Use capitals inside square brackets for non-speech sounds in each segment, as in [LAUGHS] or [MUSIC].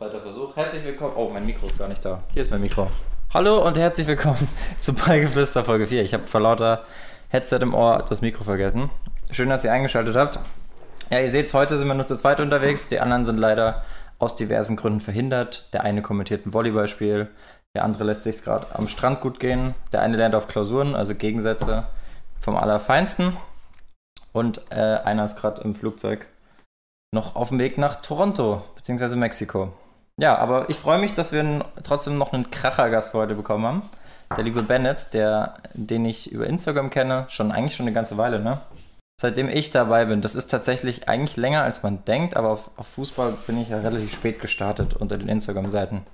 zweiter Versuch. Herzlich willkommen. Oh, mein Mikro ist gar nicht da. Hier ist mein Mikro. Hallo und herzlich willkommen [LAUGHS] zu Ballgeflüster Folge 4. Ich habe vor lauter Headset im Ohr das Mikro vergessen. Schön, dass ihr eingeschaltet habt. Ja, ihr seht, heute sind wir nur zu zweit unterwegs. Die anderen sind leider aus diversen Gründen verhindert. Der eine kommentiert ein Volleyballspiel, der andere lässt sich gerade am Strand gut gehen. Der eine lernt auf Klausuren, also Gegensätze vom Allerfeinsten. Und äh, einer ist gerade im Flugzeug noch auf dem Weg nach Toronto, beziehungsweise Mexiko. Ja, aber ich freue mich, dass wir trotzdem noch einen Krachergast für heute bekommen haben. Der liebe Bennett, der, den ich über Instagram kenne, schon eigentlich schon eine ganze Weile, ne? Seitdem ich dabei bin. Das ist tatsächlich eigentlich länger, als man denkt, aber auf, auf Fußball bin ich ja relativ spät gestartet unter den Instagram-Seiten.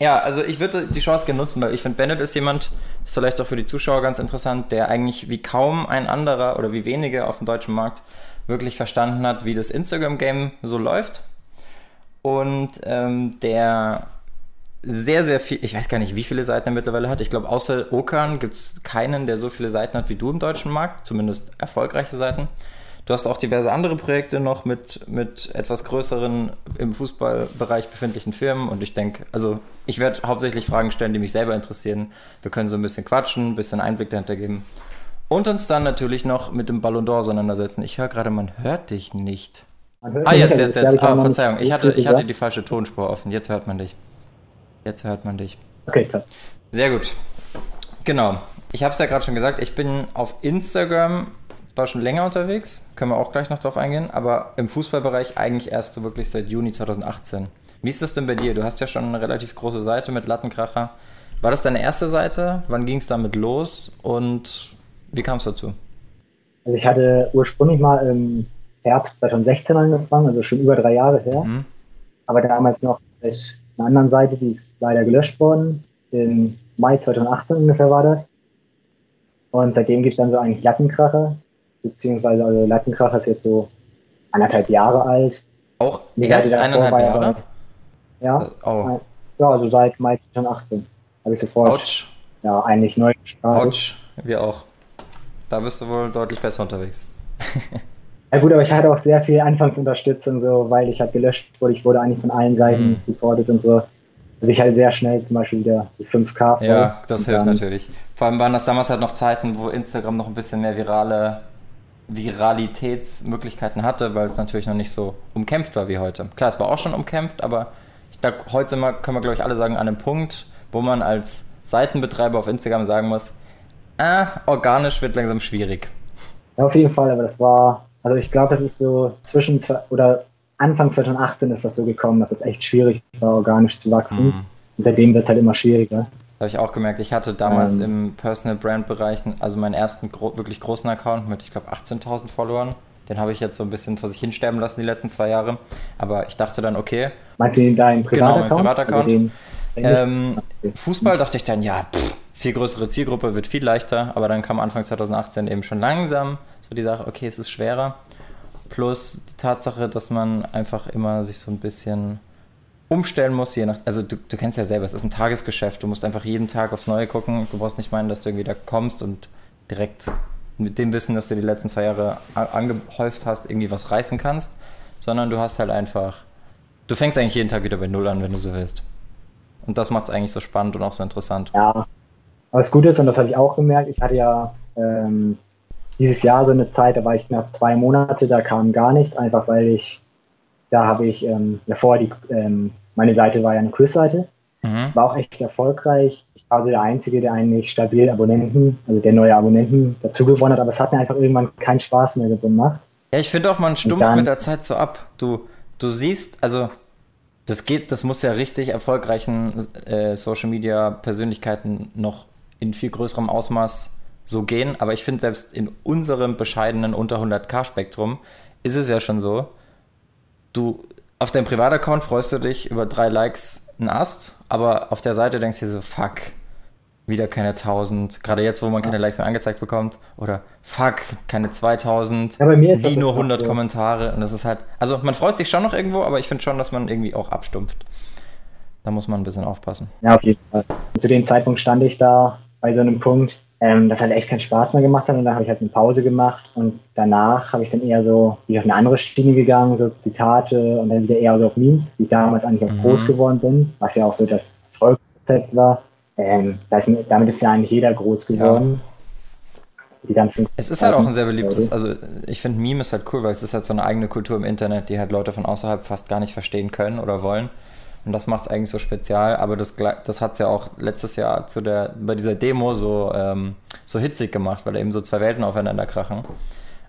Ja, also ich würde die Chance gerne nutzen, weil ich finde, Bennett ist jemand, ist vielleicht auch für die Zuschauer ganz interessant, der eigentlich wie kaum ein anderer oder wie wenige auf dem deutschen Markt wirklich verstanden hat, wie das Instagram-Game so läuft. Und ähm, der sehr, sehr viel, ich weiß gar nicht, wie viele Seiten er mittlerweile hat. Ich glaube, außer Okan gibt es keinen, der so viele Seiten hat wie du im deutschen Markt, zumindest erfolgreiche Seiten. Du hast auch diverse andere Projekte noch mit, mit etwas größeren im Fußballbereich befindlichen Firmen und ich denke, also ich werde hauptsächlich Fragen stellen, die mich selber interessieren. Wir können so ein bisschen quatschen, ein bisschen Einblick dahinter geben und uns dann natürlich noch mit dem Ballon d'Or auseinandersetzen. Ich höre gerade, man hört dich nicht. Ah, jetzt, jetzt, jetzt. Ah, Verzeihung, ich hatte, ich hatte die falsche Tonspur offen. Jetzt hört man dich. Jetzt hört man dich. Okay, klar. Sehr gut. Genau. Ich habe es ja gerade schon gesagt, ich bin auf Instagram war schon länger unterwegs, können wir auch gleich noch drauf eingehen, aber im Fußballbereich eigentlich erst so wirklich seit Juni 2018. Wie ist das denn bei dir? Du hast ja schon eine relativ große Seite mit Lattenkracher. War das deine erste Seite? Wann ging es damit los und wie kam es dazu? Also ich hatte ursprünglich mal im Herbst 2016 angefangen, also schon über drei Jahre her. Mhm. Aber damals noch mit einer anderen Seite, die ist leider gelöscht worden. Im Mai 2018 ungefähr war das. Und seitdem gibt es dann so eigentlich Lattenkracher beziehungsweise also Lattenkracher ist jetzt so anderthalb Jahre alt. Auch die erst eineinhalb Jahre? Aber, ja, oh. ja, also seit Mai 2018 habe ich sofort Ouch. ja, eigentlich neu gestartet. Ouch, wir auch. Da bist du wohl deutlich besser unterwegs. [LAUGHS] ja gut, aber ich hatte auch sehr viel Anfangsunterstützung, so, weil ich halt gelöscht wurde. Ich wurde eigentlich von allen Seiten mhm. supportet und so. Also ich halt sehr schnell zum Beispiel wieder die 5K. Ja, das hilft natürlich. Vor allem waren das damals halt noch Zeiten, wo Instagram noch ein bisschen mehr virale Viralitätsmöglichkeiten hatte, weil es natürlich noch nicht so umkämpft war wie heute. Klar, es war auch schon umkämpft, aber ich glaube, heute sind wir, können wir, glaube ich, alle sagen, an einem Punkt, wo man als Seitenbetreiber auf Instagram sagen muss, äh, organisch wird langsam schwierig. Ja, auf jeden Fall, aber das war, also ich glaube, das ist so zwischen, oder Anfang 2018 ist das so gekommen, dass es echt schwierig war, organisch zu wachsen. Mhm. Und seitdem wird es halt immer schwieriger. Habe ich auch gemerkt. Ich hatte damals ähm, im Personal Brand Bereich, also meinen ersten gro wirklich großen Account mit, ich glaube, 18.000 Followern. Den habe ich jetzt so ein bisschen vor sich hinsterben lassen die letzten zwei Jahre. Aber ich dachte dann, okay. Meinst du deinen Privataccount? Genau, mein Privataccount. Ähm, Fußball dachte ich dann, ja, pff, viel größere Zielgruppe wird viel leichter. Aber dann kam Anfang 2018 eben schon langsam so die Sache, okay, es ist schwerer. Plus die Tatsache, dass man einfach immer sich so ein bisschen umstellen musst, je nach, also du, du kennst ja selber, es ist ein Tagesgeschäft, du musst einfach jeden Tag aufs Neue gucken, du brauchst nicht meinen, dass du irgendwie da kommst und direkt mit dem Wissen, dass du die letzten zwei Jahre angehäuft hast, irgendwie was reißen kannst, sondern du hast halt einfach, du fängst eigentlich jeden Tag wieder bei Null an, wenn du so willst. Und das macht es eigentlich so spannend und auch so interessant. Ja, aber das Gute ist, und das habe ich auch gemerkt, ich hatte ja ähm, dieses Jahr so eine Zeit, da war ich knapp zwei Monate, da kam gar nichts, einfach weil ich da habe ich ähm, ja vorher die, ähm, meine Seite war ja eine Quiz-Seite, mhm. war auch echt erfolgreich. Ich war so der Einzige, der eigentlich stabil Abonnenten, also der neue Abonnenten dazu gewonnen hat, aber es hat mir einfach irgendwann keinen Spaß mehr gemacht. Ja, ich finde auch, man stumpft dann, mit der Zeit so ab. Du, du siehst, also das geht, das muss ja richtig erfolgreichen äh, Social Media Persönlichkeiten noch in viel größerem Ausmaß so gehen, aber ich finde selbst in unserem bescheidenen unter 100k Spektrum ist es ja schon so, du auf deinem Privataccount freust du dich über drei Likes ein Ast, aber auf der Seite denkst du dir so, fuck, wieder keine 1000, gerade jetzt, wo man keine Likes mehr angezeigt bekommt, oder fuck, keine 2000, ja, wie nur 100 so. Kommentare und das ist halt, also man freut sich schon noch irgendwo, aber ich finde schon, dass man irgendwie auch abstumpft. Da muss man ein bisschen aufpassen. Ja, auf jeden Fall. Zu dem Zeitpunkt stand ich da bei so einem Punkt, ähm, das halt echt keinen Spaß mehr gemacht hat und dann habe ich halt eine Pause gemacht und danach habe ich dann eher so wie auf eine andere Schiene gegangen, so Zitate und dann wieder eher so auf Memes, wie ich damals eigentlich auch mhm. groß geworden bin, was ja auch so das Erfolgsrezept war. Ähm, ist, damit ist ja eigentlich jeder groß geworden. Ja. Es ist halt auch ein sehr beliebtes, also ich finde Meme ist halt cool, weil es ist halt so eine eigene Kultur im Internet, die halt Leute von außerhalb fast gar nicht verstehen können oder wollen. Und das macht es eigentlich so spezial, aber das, das hat es ja auch letztes Jahr zu der, bei dieser Demo so, ähm, so hitzig gemacht, weil eben so zwei Welten aufeinander krachen.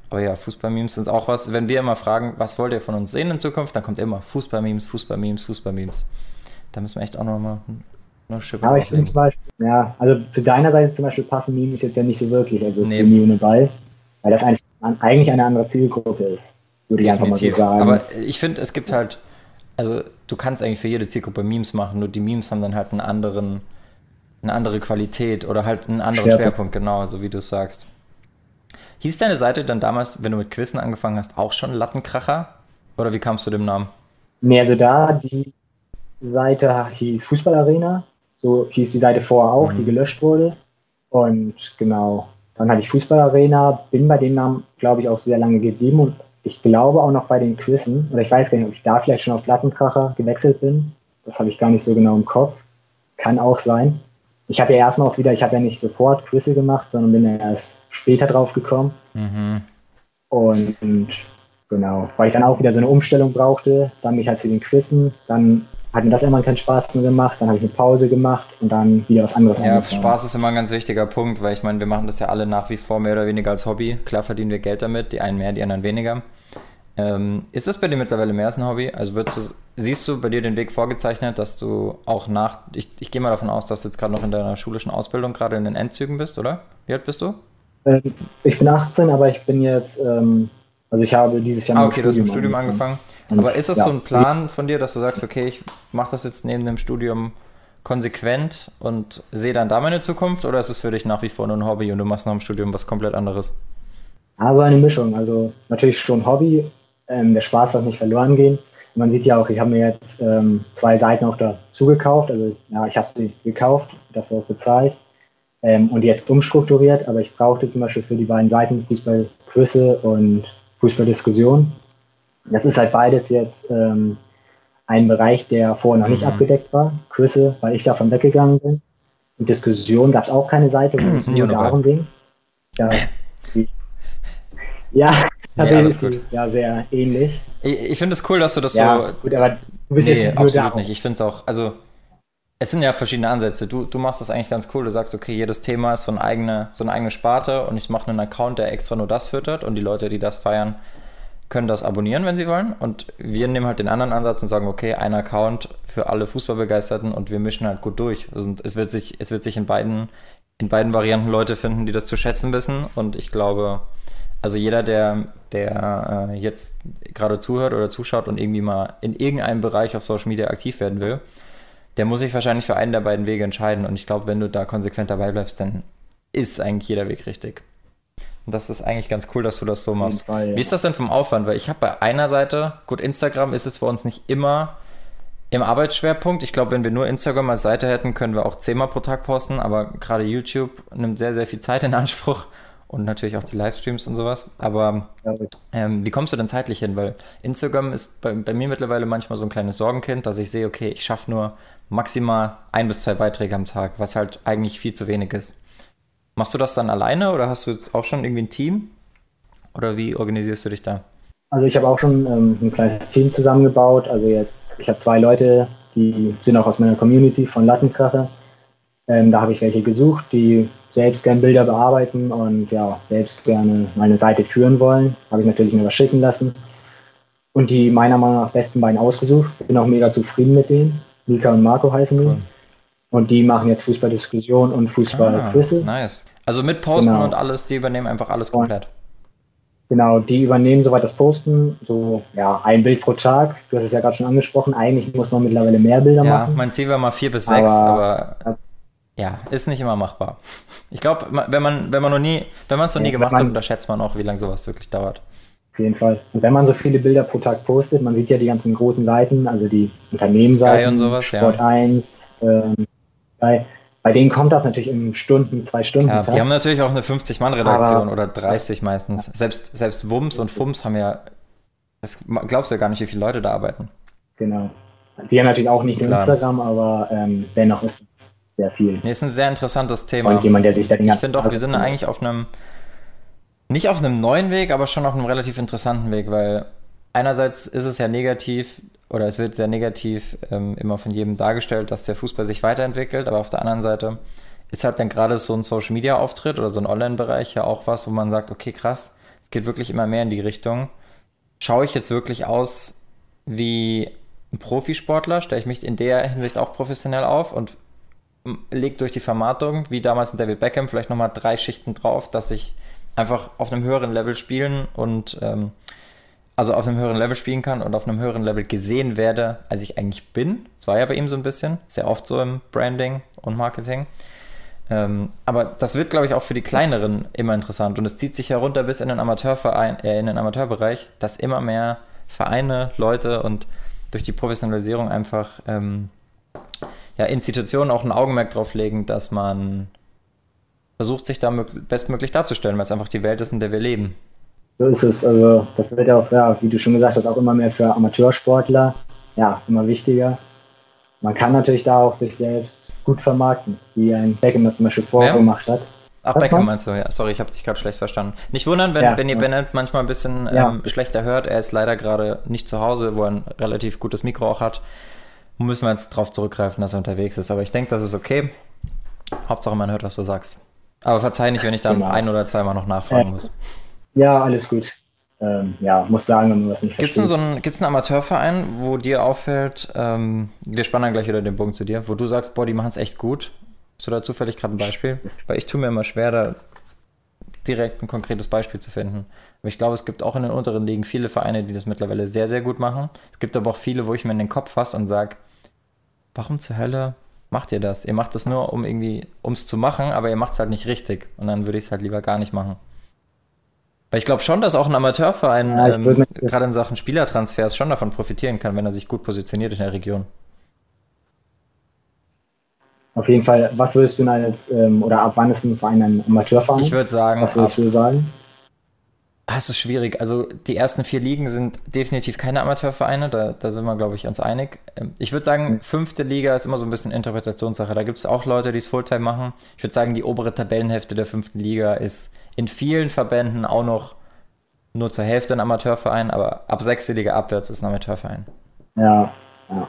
Aber ja, Fußball-Memes sind auch was. Wenn wir immer fragen, was wollt ihr von uns sehen in Zukunft, dann kommt immer Fußball-Memes, Fußball-Memes, Fußball-Memes. Da müssen wir echt auch nochmal No, aber ich finde zum Beispiel, ja, also zu deiner Seite zum Beispiel passen Memes jetzt ja nicht so wirklich, also nee. zu Mio Ball, weil das eigentlich, eigentlich eine andere Zielgruppe ist, würde ich einfach mal so sagen. Aber ich finde, es gibt halt, also du kannst eigentlich für jede Zielgruppe Memes machen, nur die Memes haben dann halt einen anderen, eine andere Qualität oder halt einen anderen Schwerpunkt, Schwerpunkt genau, so wie du es sagst. Hieß deine Seite dann damals, wenn du mit Quizzen angefangen hast, auch schon Lattenkracher? Oder wie kamst du dem Namen? Nee, also da, die Seite hieß Fußballarena so hieß die Seite vorher auch, mhm. die gelöscht wurde. Und genau, dann hatte ich Fußballarena, bin bei dem Namen, glaube ich, auch sehr lange geblieben und ich glaube auch noch bei den Quizzen, oder ich weiß gar nicht, ob ich da vielleicht schon auf Plattenkracher gewechselt bin. Das habe ich gar nicht so genau im Kopf. Kann auch sein. Ich habe ja erstmal auch wieder, ich habe ja nicht sofort Quizze gemacht, sondern bin ja erst später drauf gekommen. Mhm. Und, und genau, weil ich dann auch wieder so eine Umstellung brauchte, dann mich halt zu den Quizzen, dann hat mir das immer keinen Spaß mehr gemacht, dann habe ich eine Pause gemacht und dann wieder was anderes Ja, angefangen. Spaß ist immer ein ganz wichtiger Punkt, weil ich meine, wir machen das ja alle nach wie vor mehr oder weniger als Hobby. Klar verdienen wir Geld damit, die einen mehr, die anderen weniger. Ähm, ist das bei dir mittlerweile mehr als ein Hobby? Also du, siehst du bei dir den Weg vorgezeichnet, dass du auch nach, ich, ich gehe mal davon aus, dass du jetzt gerade noch in deiner schulischen Ausbildung gerade in den Endzügen bist, oder? Wie alt bist du? Ähm, ich bin 18, aber ich bin jetzt, ähm, also ich habe dieses Jahr ah, okay, du hast mit dem Studium angefangen. angefangen. Aber ist das ja. so ein Plan von dir, dass du sagst, okay, ich mache das jetzt neben dem Studium konsequent und sehe dann da meine Zukunft oder ist es für dich nach wie vor nur ein Hobby und du machst nach dem Studium was komplett anderes? Also eine Mischung. Also natürlich schon Hobby, ähm, der Spaß darf nicht verloren gehen. Man sieht ja auch, ich habe mir jetzt ähm, zwei Seiten auch dazu gekauft. Also ja, ich habe sie gekauft, dafür auch bezahlt ähm, und jetzt umstrukturiert. Aber ich brauchte zum Beispiel für die beiden Seiten Fußballquizze und Fußballdiskussion das ist halt beides jetzt ähm, ein Bereich, der vorher noch nicht mhm. abgedeckt war. Quizze, weil ich davon weggegangen bin. Und Diskussion gab es auch keine Seite, wo [CLEARS THROAT] es nur darum ging. Dass die, ja, tatsächlich [LAUGHS] ja, ja, sehr ähnlich. Ich, ich finde es cool, dass du das ja, so. Gut, aber du bist nee, absolut nicht. Ich finde es auch, also es sind ja verschiedene Ansätze. Du, du machst das eigentlich ganz cool. Du sagst, okay, jedes Thema ist so eine eigene, so eine eigene Sparte und ich mache einen Account, der extra nur das füttert und die Leute, die das feiern, können das abonnieren, wenn sie wollen. Und wir nehmen halt den anderen Ansatz und sagen, okay, ein Account für alle Fußballbegeisterten und wir mischen halt gut durch. Und es wird sich, es wird sich in beiden, in beiden Varianten Leute finden, die das zu schätzen wissen. Und ich glaube, also jeder, der, der äh, jetzt gerade zuhört oder zuschaut und irgendwie mal in irgendeinem Bereich auf Social Media aktiv werden will, der muss sich wahrscheinlich für einen der beiden Wege entscheiden. Und ich glaube, wenn du da konsequent dabei bleibst, dann ist eigentlich jeder Weg richtig. Und das ist eigentlich ganz cool, dass du das so machst. Fall, ja. Wie ist das denn vom Aufwand? Weil ich habe bei einer Seite, gut, Instagram ist jetzt bei uns nicht immer im Arbeitsschwerpunkt. Ich glaube, wenn wir nur Instagram als Seite hätten, können wir auch zehnmal pro Tag posten, aber gerade YouTube nimmt sehr, sehr viel Zeit in Anspruch und natürlich auch die Livestreams und sowas. Aber ähm, wie kommst du denn zeitlich hin? Weil Instagram ist bei, bei, mir mittlerweile manchmal so ein kleines Sorgenkind, dass ich sehe, okay, ich schaffe nur maximal ein bis zwei Beiträge am Tag, was halt eigentlich viel zu wenig ist. Machst du das dann alleine oder hast du jetzt auch schon irgendwie ein Team? Oder wie organisierst du dich da? Also ich habe auch schon ähm, ein kleines Team zusammengebaut. Also jetzt, ich habe zwei Leute, die sind auch aus meiner Community von Lattenkracher. Ähm, da habe ich welche gesucht, die selbst gerne Bilder bearbeiten und ja, selbst gerne meine Seite führen wollen. Habe ich natürlich mir was schicken lassen. Und die meiner Meinung nach besten beiden ausgesucht. Bin auch mega zufrieden mit denen. Mika und Marco heißen die. Cool. Und die machen jetzt Fußballdiskussion und Fußballquizze. Ah, nice. Also mit Posten genau. und alles, die übernehmen einfach alles komplett. Genau, die übernehmen soweit das Posten, so ja, ein Bild pro Tag. Du hast es ja gerade schon angesprochen, eigentlich muss man mittlerweile mehr Bilder ja, machen. Ja, mein Ziel war mal vier bis sechs, aber, aber ja, ist nicht immer machbar. Ich glaube, wenn man, wenn man noch nie, wenn man es noch ja, nie gemacht man, hat, unterschätzt man auch, wie lange sowas wirklich dauert. Auf jeden Fall. Und wenn man so viele Bilder pro Tag postet, man sieht ja die ganzen großen Seiten, also die Unternehmensseiten, und sowas, Sport ja. 1, ähm, bei denen kommt das natürlich in Stunden, zwei Stunden. Ja, die haben natürlich auch eine 50-Mann-Redaktion oder 30 meistens. Selbst, selbst Wums und Fums haben ja, das glaubst du ja gar nicht, wie viele Leute da arbeiten. Genau. Die haben natürlich auch nicht Klar. Instagram, aber ähm, dennoch ist es sehr viel. Nee, ist ein sehr interessantes Thema. Und jemand, der sich da Ich finde auch, wir sind eigentlich auf einem, nicht auf einem neuen Weg, aber schon auf einem relativ interessanten Weg, weil einerseits ist es ja negativ oder es wird sehr negativ ähm, immer von jedem dargestellt, dass der Fußball sich weiterentwickelt, aber auf der anderen Seite ist halt dann gerade so ein Social Media Auftritt oder so ein Online-Bereich ja auch was, wo man sagt, okay, krass, es geht wirklich immer mehr in die Richtung. Schaue ich jetzt wirklich aus wie ein Profisportler, stelle ich mich in der Hinsicht auch professionell auf und lege durch die Vermarktung, wie damals in David Beckham, vielleicht nochmal drei Schichten drauf, dass ich einfach auf einem höheren Level spielen und ähm, also auf einem höheren Level spielen kann und auf einem höheren Level gesehen werde, als ich eigentlich bin. Das war ja bei ihm so ein bisschen, sehr oft so im Branding und Marketing. Ähm, aber das wird, glaube ich, auch für die kleineren immer interessant und es zieht sich herunter bis in den Amateurverein, äh, in den Amateurbereich, dass immer mehr Vereine, Leute und durch die Professionalisierung einfach ähm, ja, Institutionen auch ein Augenmerk drauf legen, dass man versucht, sich da bestmöglich darzustellen, weil es einfach die Welt ist, in der wir leben. So ist es. Also das wird auch, ja, wie du schon gesagt hast, auch immer mehr für Amateursportler, ja, immer wichtiger. Man kann natürlich da auch sich selbst gut vermarkten, wie ein Beckham das zum Beispiel vorgemacht ja. hat. Ach, Beckham meinst du, ja. Sorry, ich habe dich gerade schlecht verstanden. Nicht wundern, wenn, ja, wenn ihr ja. Bennett manchmal ein bisschen ähm, schlechter hört. Er ist leider gerade nicht zu Hause, wo er ein relativ gutes Mikro auch hat. Müssen wir jetzt darauf zurückgreifen, dass er unterwegs ist. Aber ich denke, das ist okay. Hauptsache, man hört, was du sagst. Aber verzeih nicht, wenn ich dann genau. ein oder zweimal noch nachfragen muss. Ja, alles gut. Ähm, ja, muss sagen, wenn man was nicht Gibt es so einen, einen Amateurverein, wo dir auffällt, ähm, wir spannen dann gleich wieder den Bogen zu dir, wo du sagst, boah, die machen es echt gut? Hast du da zufällig gerade ein Beispiel? Weil ich tue mir immer schwer, da direkt ein konkretes Beispiel zu finden. Aber ich glaube, es gibt auch in den unteren Ligen viele Vereine, die das mittlerweile sehr, sehr gut machen. Es gibt aber auch viele, wo ich mir in den Kopf fasse und sage, warum zur Hölle macht ihr das? Ihr macht das nur, um irgendwie, um es zu machen, aber ihr macht es halt nicht richtig. Und dann würde ich es halt lieber gar nicht machen. Weil ich glaube schon, dass auch ein Amateurverein ja, ähm, gerade in Sachen Spielertransfers schon davon profitieren kann, wenn er sich gut positioniert in der Region. Auf jeden Fall, was würdest du als, ähm, oder ab wann ist ein Verein ein Amateurverein? Ich würde sagen, was würdest ab, du sagen? Ah, es ist schwierig. Also die ersten vier Ligen sind definitiv keine Amateurvereine, da, da sind wir, glaube ich, uns einig. Ähm, ich würde sagen, fünfte Liga ist immer so ein bisschen Interpretationssache. Da gibt es auch Leute, die es Fulltime machen. Ich würde sagen, die obere Tabellenhälfte der fünften Liga ist in vielen Verbänden auch noch nur zur Hälfte ein Amateurverein, aber ab sechste Liga abwärts ist ein Amateurverein. Ja, ja.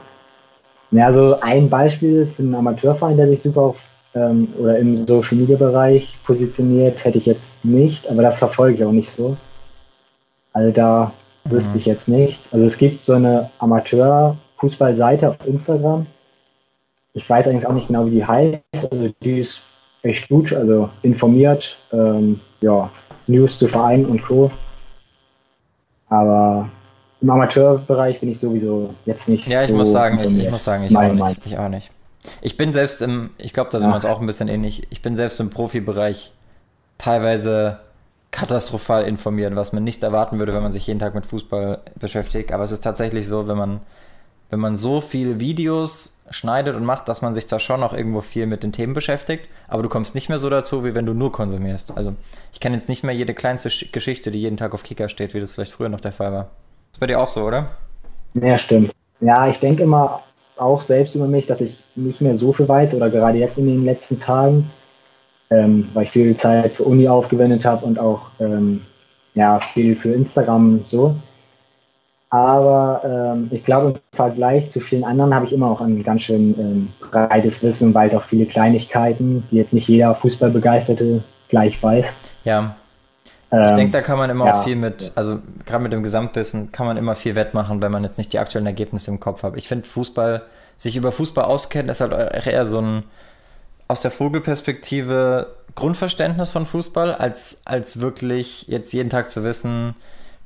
Ja, also ein Beispiel für einen Amateurverein, der sich super auf ähm, oder im Social Media Bereich positioniert, hätte ich jetzt nicht, aber das verfolge ich auch nicht so. Also da mhm. wüsste ich jetzt nicht. Also es gibt so eine Amateur-Fußballseite auf Instagram. Ich weiß eigentlich auch nicht genau, wie die heißt. Also die ist echt gut, also informiert, ähm, ja, News zu Vereinen und Co. Aber im Amateurbereich bin ich sowieso jetzt nicht. Ja, ich so muss sagen, ich, ich, muss sagen, ich auch, nicht, ich auch nicht. Ich bin selbst im, ich glaube, da sind ja. wir uns auch ein bisschen ähnlich. Ich bin selbst im Profibereich teilweise katastrophal informiert, was man nicht erwarten würde, wenn man sich jeden Tag mit Fußball beschäftigt. Aber es ist tatsächlich so, wenn man, wenn man so viele Videos schneidet und macht, dass man sich zwar schon auch irgendwo viel mit den Themen beschäftigt, aber du kommst nicht mehr so dazu, wie wenn du nur konsumierst. Also ich kenne jetzt nicht mehr jede kleinste Geschichte, die jeden Tag auf Kicker steht, wie das vielleicht früher noch der Fall war. Ist bei dir auch so, oder? Ja, stimmt. Ja, ich denke immer auch selbst über mich, dass ich nicht mehr so viel weiß oder gerade jetzt in den letzten Tagen ähm, weil ich viel Zeit für Uni aufgewendet habe und auch ähm, ja, viel für Instagram so. Aber ähm, ich glaube, im Vergleich zu vielen anderen habe ich immer auch ein ganz schön ähm, breites Wissen und weiß auch viele Kleinigkeiten, die jetzt nicht jeder Fußballbegeisterte gleich weiß. Ja. Ich ähm, denke, da kann man immer ja. auch viel mit, also gerade mit dem Gesamtwissen kann man immer viel wettmachen, wenn man jetzt nicht die aktuellen Ergebnisse im Kopf hat. Ich finde, Fußball, sich über Fußball auskennen, ist halt eher so ein, aus der Vogelperspektive Grundverständnis von Fußball, als, als wirklich jetzt jeden Tag zu wissen,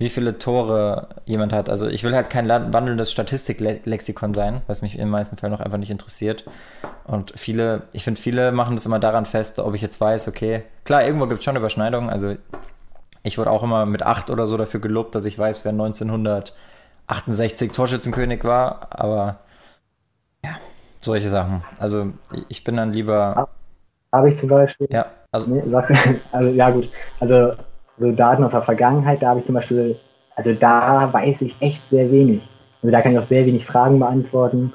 wie viele Tore jemand hat. Also ich will halt kein wandelndes Statistiklexikon sein, was mich in den meisten Fällen noch einfach nicht interessiert. Und viele, ich finde, viele machen das immer daran fest, ob ich jetzt weiß, okay, klar, irgendwo gibt es schon Überschneidungen. Also ich wurde auch immer mit acht oder so dafür gelobt, dass ich weiß, wer 1968 Torschützenkönig war, aber ja, solche Sachen. Also ich bin dann lieber habe ich zum Beispiel. Ja, also, nee, [LAUGHS] also ja gut, also so Daten aus der Vergangenheit, da habe ich zum Beispiel, also da weiß ich echt sehr wenig. Also da kann ich auch sehr wenig Fragen beantworten.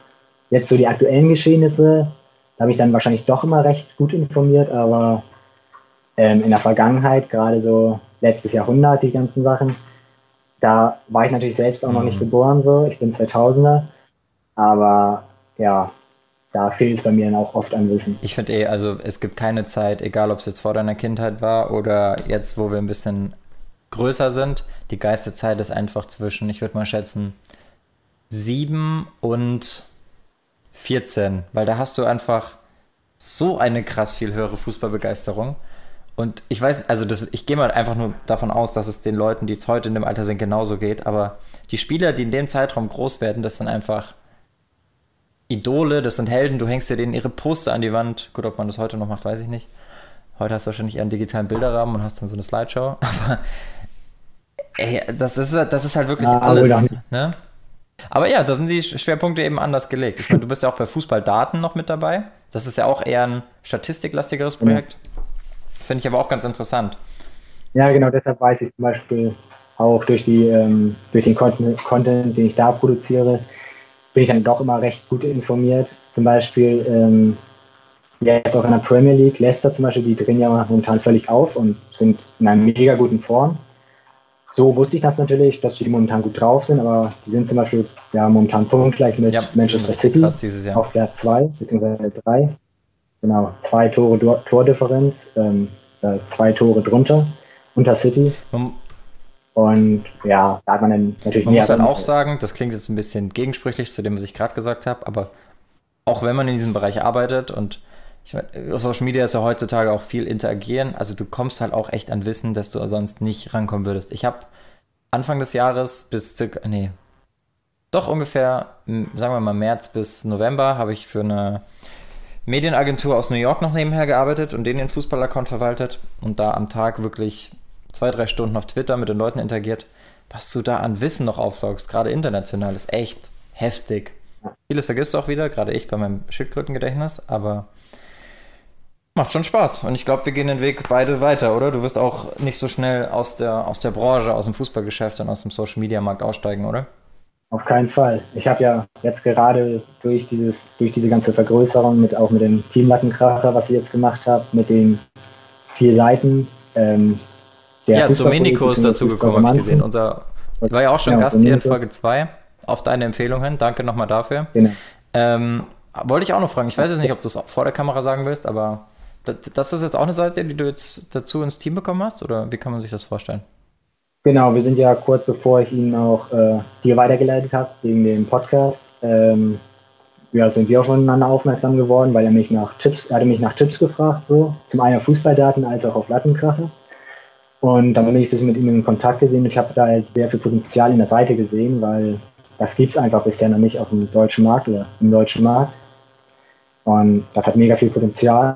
Jetzt so die aktuellen Geschehnisse, da habe ich dann wahrscheinlich doch immer recht gut informiert, aber ähm, in der Vergangenheit, gerade so letztes Jahrhundert, die ganzen Sachen, da war ich natürlich selbst auch noch nicht mhm. geboren, so. Ich bin 2000er. Aber ja, da fehlt es bei mir dann auch oft an Wissen. Ich finde eh, also es gibt keine Zeit, egal ob es jetzt vor deiner Kindheit war oder jetzt, wo wir ein bisschen größer sind. Die Geistezeit ist einfach zwischen, ich würde mal schätzen, 7 und 14, weil da hast du einfach so eine krass viel höhere Fußballbegeisterung. Und ich weiß, also das, ich gehe mal einfach nur davon aus, dass es den Leuten, die jetzt heute in dem Alter sind, genauso geht. Aber die Spieler, die in dem Zeitraum groß werden, das sind einfach Idole, das sind Helden. Du hängst dir denen ihre Poster an die Wand. Gut, ob man das heute noch macht, weiß ich nicht. Heute hast du wahrscheinlich eher einen digitalen Bilderrahmen und hast dann so eine Slideshow. [LAUGHS] Aber ey, das ist, das ist halt wirklich ja, alles. Ne? Aber ja, da sind die Schwerpunkte eben anders gelegt. Ich meine, du bist ja auch bei Fußballdaten noch mit dabei. Das ist ja auch eher ein statistiklastigeres Projekt. Mhm. Finde ich aber auch ganz interessant. Ja, genau, deshalb weiß ich zum Beispiel auch durch, die, ähm, durch den Content, Content, den ich da produziere, bin ich dann doch immer recht gut informiert. Zum Beispiel ähm, jetzt auch in der Premier League, Leicester zum Beispiel, die drehen ja momentan völlig auf und sind in einer mega guten Form. So wusste ich das natürlich, dass die momentan gut drauf sind, aber die sind zum Beispiel ja momentan punktgleich mit ja, Manchester City auf der 2 bzw. 3. Genau, zwei Tore Tordifferenz, ähm, äh, zwei Tore drunter unter City. Und ja, da hat man dann natürlich Man muss dann auch sagen, das klingt jetzt ein bisschen gegensprüchlich zu dem, was ich gerade gesagt habe, aber auch wenn man in diesem Bereich arbeitet und ich meine, Social Media ist ja heutzutage auch viel interagieren, also du kommst halt auch echt an Wissen, dass du sonst nicht rankommen würdest. Ich habe Anfang des Jahres bis circa, nee, doch ungefähr, sagen wir mal März bis November, habe ich für eine Medienagentur aus New York noch nebenher gearbeitet und den den Fußballaccount verwaltet und da am Tag wirklich zwei, drei Stunden auf Twitter mit den Leuten interagiert. Was du da an Wissen noch aufsaugst, gerade international, ist echt heftig. Vieles vergisst du auch wieder, gerade ich bei meinem Schildkrötengedächtnis, aber macht schon Spaß. Und ich glaube, wir gehen den Weg beide weiter, oder? Du wirst auch nicht so schnell aus der, aus der Branche, aus dem Fußballgeschäft und aus dem Social Media Markt aussteigen, oder? Auf keinen Fall. Ich habe ja jetzt gerade durch dieses, durch diese ganze Vergrößerung mit auch mit dem Teamlattenkracher, was ich jetzt gemacht habe, mit den vier Seiten. Ähm, ja, Domenico ist dazu gekommen, habe ich gesehen. Unser war ja auch schon genau, Gast Domenico. hier in Folge 2 auf deine Empfehlung hin. Danke nochmal dafür. Genau. Ähm, wollte ich auch noch fragen. Ich weiß jetzt nicht, ob du es vor der Kamera sagen willst, aber das, das ist jetzt auch eine Seite, die du jetzt dazu ins Team bekommen hast? Oder wie kann man sich das vorstellen? Genau, wir sind ja kurz bevor ich ihn auch äh, dir weitergeleitet habe, wegen dem Podcast, ähm, ja, sind wir auch voneinander aufmerksam geworden, weil er mich nach Tipps, er hatte mich nach Tipps gefragt, so, zum einen auf Fußballdaten als auch auf Lattenkrache. Und dann bin ich ein bisschen mit ihm in Kontakt gesehen und ich habe da halt sehr viel Potenzial in der Seite gesehen, weil das gibt es einfach bisher noch nicht auf dem deutschen Markt oder im deutschen Markt. Und das hat mega viel Potenzial.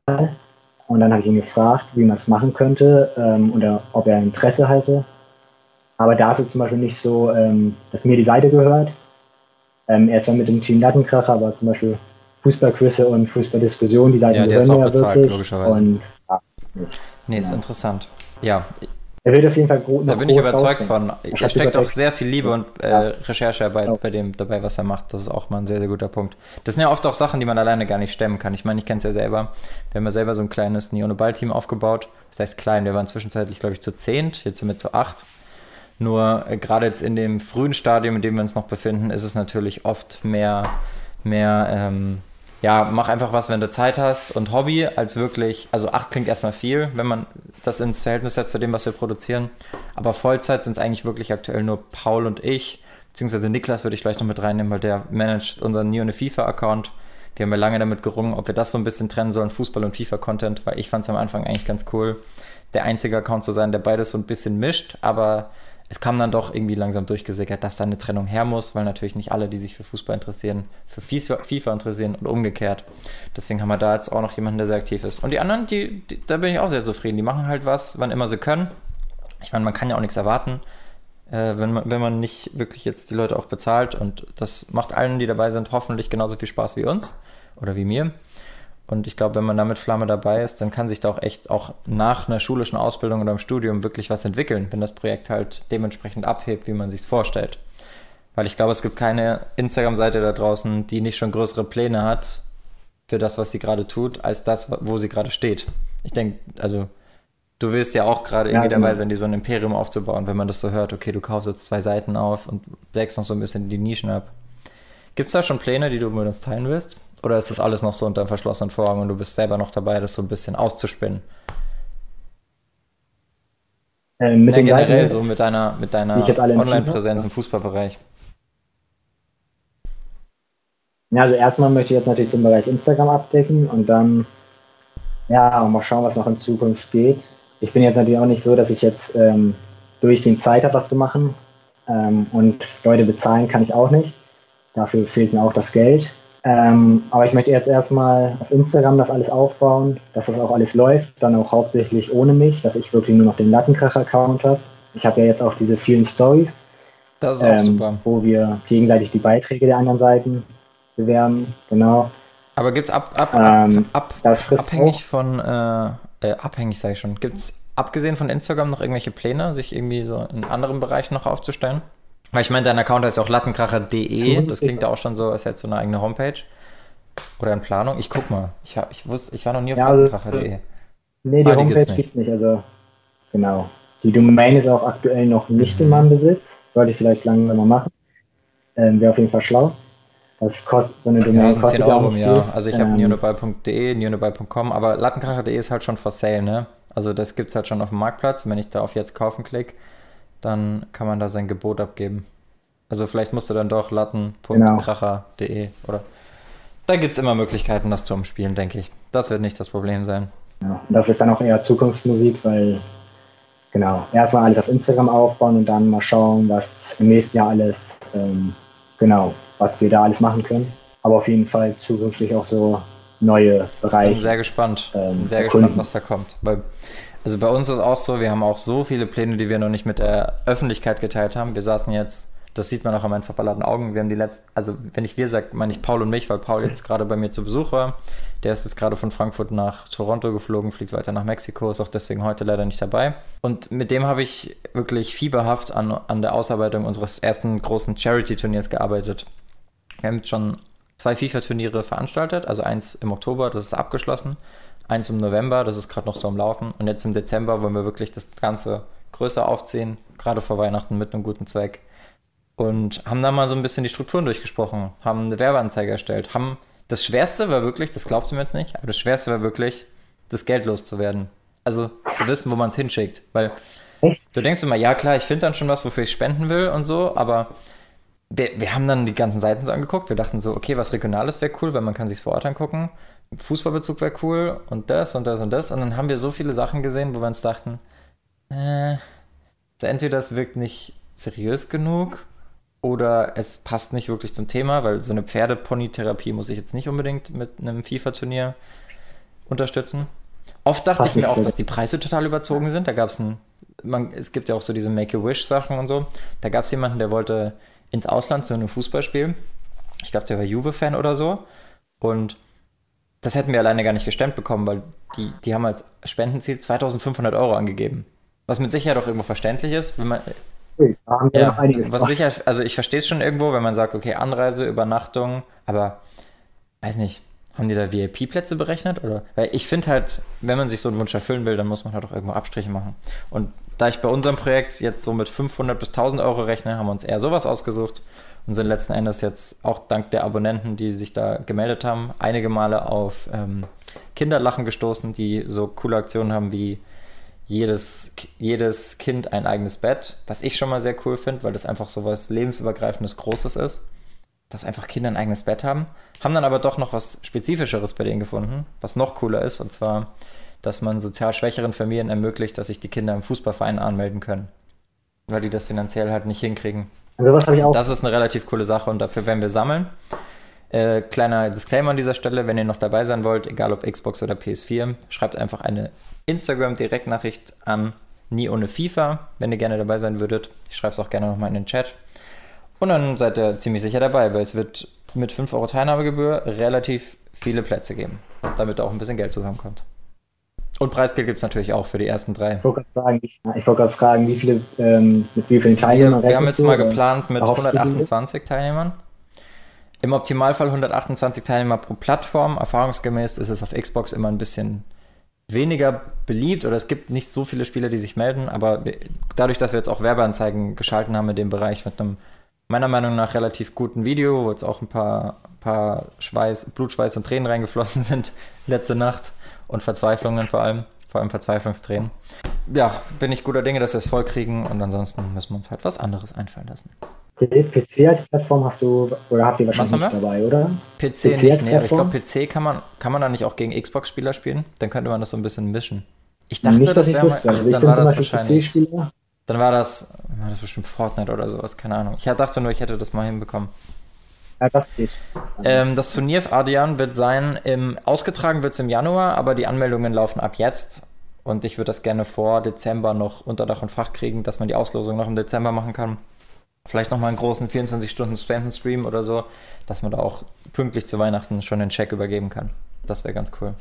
Und dann habe ich ihn gefragt, wie man es machen könnte ähm, oder ob er Interesse hatte. Aber da ist es zum Beispiel nicht so, ähm, dass mir die Seite gehört. Ähm, er ist zwar mit dem Team Lattenkracher, aber zum Beispiel Fußballquizze und Fußballdiskussion, die Seite ja, gehören mir ja bezahlt, wirklich. Logischerweise. Und, ja, nee, ist ja. interessant. Ja. Er wird auf jeden Fall gut. Da bin ich überzeugt von. Er steckt auch sehr viel Liebe und äh, Recherchearbeit ja. bei dem dabei, was er macht. Das ist auch mal ein sehr, sehr guter Punkt. Das sind ja oft auch Sachen, die man alleine gar nicht stemmen kann. Ich meine, ich kenne es ja selber. Wir haben ja selber so ein kleines Neone-Ball-Team aufgebaut. Das heißt klein, wir waren zwischenzeitlich, glaube ich, zu zehnt. Jetzt sind wir zu acht. Nur äh, gerade jetzt in dem frühen Stadium, in dem wir uns noch befinden, ist es natürlich oft mehr, mehr ähm, ja, mach einfach was, wenn du Zeit hast und Hobby, als wirklich, also acht klingt erstmal viel, wenn man das ins Verhältnis setzt zu dem, was wir produzieren. Aber Vollzeit sind es eigentlich wirklich aktuell nur Paul und ich, beziehungsweise Niklas würde ich gleich noch mit reinnehmen, weil der managt unseren Neone FIFA-Account. Wir haben ja lange damit gerungen, ob wir das so ein bisschen trennen sollen, Fußball und FIFA-Content, weil ich fand es am Anfang eigentlich ganz cool, der einzige Account zu sein, der beides so ein bisschen mischt, aber es kam dann doch irgendwie langsam durchgesickert, dass da eine Trennung her muss, weil natürlich nicht alle, die sich für Fußball interessieren, für FIFA interessieren und umgekehrt. Deswegen haben wir da jetzt auch noch jemanden, der sehr aktiv ist. Und die anderen, die, die, da bin ich auch sehr zufrieden. Die machen halt was, wann immer sie können. Ich meine, man kann ja auch nichts erwarten, äh, wenn, man, wenn man nicht wirklich jetzt die Leute auch bezahlt. Und das macht allen, die dabei sind, hoffentlich genauso viel Spaß wie uns oder wie mir. Und ich glaube, wenn man da mit Flamme dabei ist, dann kann sich da auch echt auch nach einer schulischen Ausbildung oder im Studium wirklich was entwickeln, wenn das Projekt halt dementsprechend abhebt, wie man sich es vorstellt. Weil ich glaube, es gibt keine Instagram-Seite da draußen, die nicht schon größere Pläne hat für das, was sie gerade tut, als das, wo sie gerade steht. Ich denke, also du willst ja auch gerade irgendwie ja, genau. dabei sein, dir so ein Imperium aufzubauen, wenn man das so hört, okay, du kaufst jetzt zwei Seiten auf und deckst noch so ein bisschen die Nischen ab. Gibt es da schon Pläne, die du mit uns teilen willst? Oder ist das alles noch so unter verschlossenen Vorhang und du bist selber noch dabei, das so ein bisschen auszuspinnen? Äh, mit ja, generell Seiten, so mit deiner, mit deiner Online-Präsenz im Fußballbereich. Ja, also erstmal möchte ich jetzt natürlich den Bereich Instagram abdecken und dann ja, mal schauen, was noch in Zukunft geht. Ich bin jetzt natürlich auch nicht so, dass ich jetzt ähm, durchgehend Zeit habe, was zu machen. Ähm, und Leute bezahlen kann ich auch nicht. Dafür fehlt mir auch das Geld. Ähm, aber ich möchte jetzt erstmal auf Instagram das alles aufbauen, dass das auch alles läuft, dann auch hauptsächlich ohne mich, dass ich wirklich nur noch den Lattenkracher-Account habe. Ich habe ja jetzt auch diese vielen Stories, das ist auch ähm, super. wo wir gegenseitig die Beiträge der anderen Seiten bewerben. Genau. Aber gibt es ab, ab, ähm, ab, abhängig auch. von, äh, äh, abhängig sage ich schon, gibt es abgesehen von Instagram noch irgendwelche Pläne, sich irgendwie so in anderen Bereichen noch aufzustellen? Weil ich meine, dein Account heißt auch lattenkracher.de. Das klingt ja auch schon so, als hättest du eine eigene Homepage. Oder in Planung. Ich guck mal. Ich, hab, ich, wusste, ich war noch nie auf ja, also, lattenkracher.de. Nee, die ah, Homepage gibt es nicht. Also, genau. Die Domain ist auch aktuell noch nicht mhm. in meinem Besitz. Sollte ich vielleicht langsam mal machen. Ähm, Wäre auf jeden Fall schlau. Das kostet so eine Domain. Ja, 10 Euro im Jahr. Also ich ähm, habe neonoball.de, neonoball.com, aber lattenkracher.de ist halt schon for sale, ne? Also das gibt es halt schon auf dem Marktplatz. Wenn ich da auf jetzt kaufen klicke, dann kann man da sein Gebot abgeben. Also vielleicht musst du dann doch latten.kracher.de genau. oder da gibt es immer Möglichkeiten, das zu umspielen, denke ich. Das wird nicht das Problem sein. Ja, das ist dann auch eher Zukunftsmusik, weil genau, erstmal alles auf Instagram aufbauen und dann mal schauen, was im nächsten Jahr alles, ähm, genau, was wir da alles machen können. Aber auf jeden Fall zukünftig auch so neue Bereiche. Bin sehr gespannt. Ähm, sehr gespannt, was da kommt. Weil also bei uns ist auch so, wir haben auch so viele Pläne, die wir noch nicht mit der Öffentlichkeit geteilt haben. Wir saßen jetzt, das sieht man auch an meinen verballerten Augen, wir haben die letzten, also wenn ich wir sage, meine ich Paul und mich, weil Paul jetzt gerade bei mir zu Besuch war. Der ist jetzt gerade von Frankfurt nach Toronto geflogen, fliegt weiter nach Mexiko, ist auch deswegen heute leider nicht dabei. Und mit dem habe ich wirklich fieberhaft an, an der Ausarbeitung unseres ersten großen Charity-Turniers gearbeitet. Wir haben jetzt schon zwei FIFA-Turniere veranstaltet, also eins im Oktober, das ist abgeschlossen eins im November, das ist gerade noch so am Laufen. Und jetzt im Dezember wollen wir wirklich das Ganze größer aufziehen, gerade vor Weihnachten mit einem guten Zweck. Und haben da mal so ein bisschen die Strukturen durchgesprochen, haben eine Werbeanzeige erstellt, haben das Schwerste war wirklich, das glaubst du mir jetzt nicht, aber das Schwerste war wirklich, das Geld loszuwerden. Also zu wissen, wo man es hinschickt. Weil du denkst immer, ja klar, ich finde dann schon was, wofür ich spenden will und so, aber wir, wir haben dann die ganzen Seiten so angeguckt. Wir dachten so, okay, was Regionales wäre cool, weil man kann sich vor Ort angucken. Fußballbezug wäre cool und das und das und das. Und dann haben wir so viele Sachen gesehen, wo wir uns dachten, äh, entweder das wirkt nicht seriös genug oder es passt nicht wirklich zum Thema, weil so eine Pferdepony-Therapie muss ich jetzt nicht unbedingt mit einem FIFA-Turnier unterstützen. Oft dachte ich mir auch, dass die Preise total überzogen sind. Da gab es ein, man, es gibt ja auch so diese Make-A-Wish-Sachen und so. Da gab es jemanden, der wollte ins Ausland zu einem Fußballspiel. Ich glaube, der war Juve-Fan oder so. Und das hätten wir alleine gar nicht gestemmt bekommen, weil die, die haben als Spendenziel 2500 Euro angegeben. Was mit Sicherheit auch irgendwo verständlich ist, wenn man. Ja, was sicher, also ich verstehe es schon irgendwo, wenn man sagt, okay, Anreise, Übernachtung, aber weiß nicht, haben die da VIP-Plätze berechnet? Oder? Weil ich finde halt, wenn man sich so einen Wunsch erfüllen will, dann muss man halt auch irgendwo Abstriche machen. Und da ich bei unserem Projekt jetzt so mit 500 bis 1000 Euro rechne, haben wir uns eher sowas ausgesucht und sind letzten Endes jetzt auch dank der Abonnenten, die sich da gemeldet haben, einige Male auf ähm, Kinderlachen gestoßen, die so coole Aktionen haben wie jedes, jedes Kind ein eigenes Bett, was ich schon mal sehr cool finde, weil das einfach so was lebensübergreifendes Großes ist, dass einfach Kinder ein eigenes Bett haben. Haben dann aber doch noch was Spezifischeres bei denen gefunden, was noch cooler ist, und zwar, dass man sozial schwächeren Familien ermöglicht, dass sich die Kinder im Fußballverein anmelden können, weil die das finanziell halt nicht hinkriegen. Was habe ich auch. Das ist eine relativ coole Sache und dafür werden wir sammeln. Äh, kleiner Disclaimer an dieser Stelle, wenn ihr noch dabei sein wollt, egal ob Xbox oder PS4, schreibt einfach eine Instagram-Direktnachricht an nie ohne FIFA, wenn ihr gerne dabei sein würdet. Ich schreibe es auch gerne nochmal in den Chat. Und dann seid ihr ziemlich sicher dabei, weil es wird mit 5 Euro Teilnahmegebühr relativ viele Plätze geben, damit auch ein bisschen Geld zusammenkommt. Und Preisgeld gibt es natürlich auch für die ersten drei. Ich wollte gerade wollt fragen, wie viele, ähm, mit wie vielen Teilnehmern Wir, wir haben jetzt mal geplant mit 128 Teilnehmern. Im Optimalfall 128 Teilnehmer pro Plattform. Erfahrungsgemäß ist es auf Xbox immer ein bisschen weniger beliebt oder es gibt nicht so viele Spieler, die sich melden, aber dadurch, dass wir jetzt auch Werbeanzeigen geschalten haben in dem Bereich mit einem meiner Meinung nach relativ guten Video, wo jetzt auch ein paar, paar Schweiß, Blutschweiß und Tränen reingeflossen [LAUGHS] sind letzte Nacht und Verzweiflungen vor allem, vor allem Verzweiflungstränen. Ja, bin ich guter Dinge, dass wir es voll kriegen und ansonsten müssen wir uns halt was anderes einfallen lassen. PC als Plattform hast du oder habt ihr wahrscheinlich nicht dabei, oder? PC, PC nicht, nee, aber ich glaube, PC kann man, kann man da nicht auch gegen Xbox-Spieler spielen? Dann könnte man das so ein bisschen mischen. Ich dachte, nicht, das wäre mal. Ach, also dann war das wahrscheinlich. Dann war das, war das bestimmt Fortnite oder sowas, keine Ahnung. Ich dachte nur, ich hätte das mal hinbekommen. Ja, das geht. Ähm, das Turnier, Adrian, wird sein, im, ausgetragen wird es im Januar, aber die Anmeldungen laufen ab jetzt. Und ich würde das gerne vor Dezember noch unter Dach und Fach kriegen, dass man die Auslosung noch im Dezember machen kann. Vielleicht nochmal einen großen 24-Stunden-Stream oder so, dass man da auch pünktlich zu Weihnachten schon den Check übergeben kann. Das wäre ganz cool.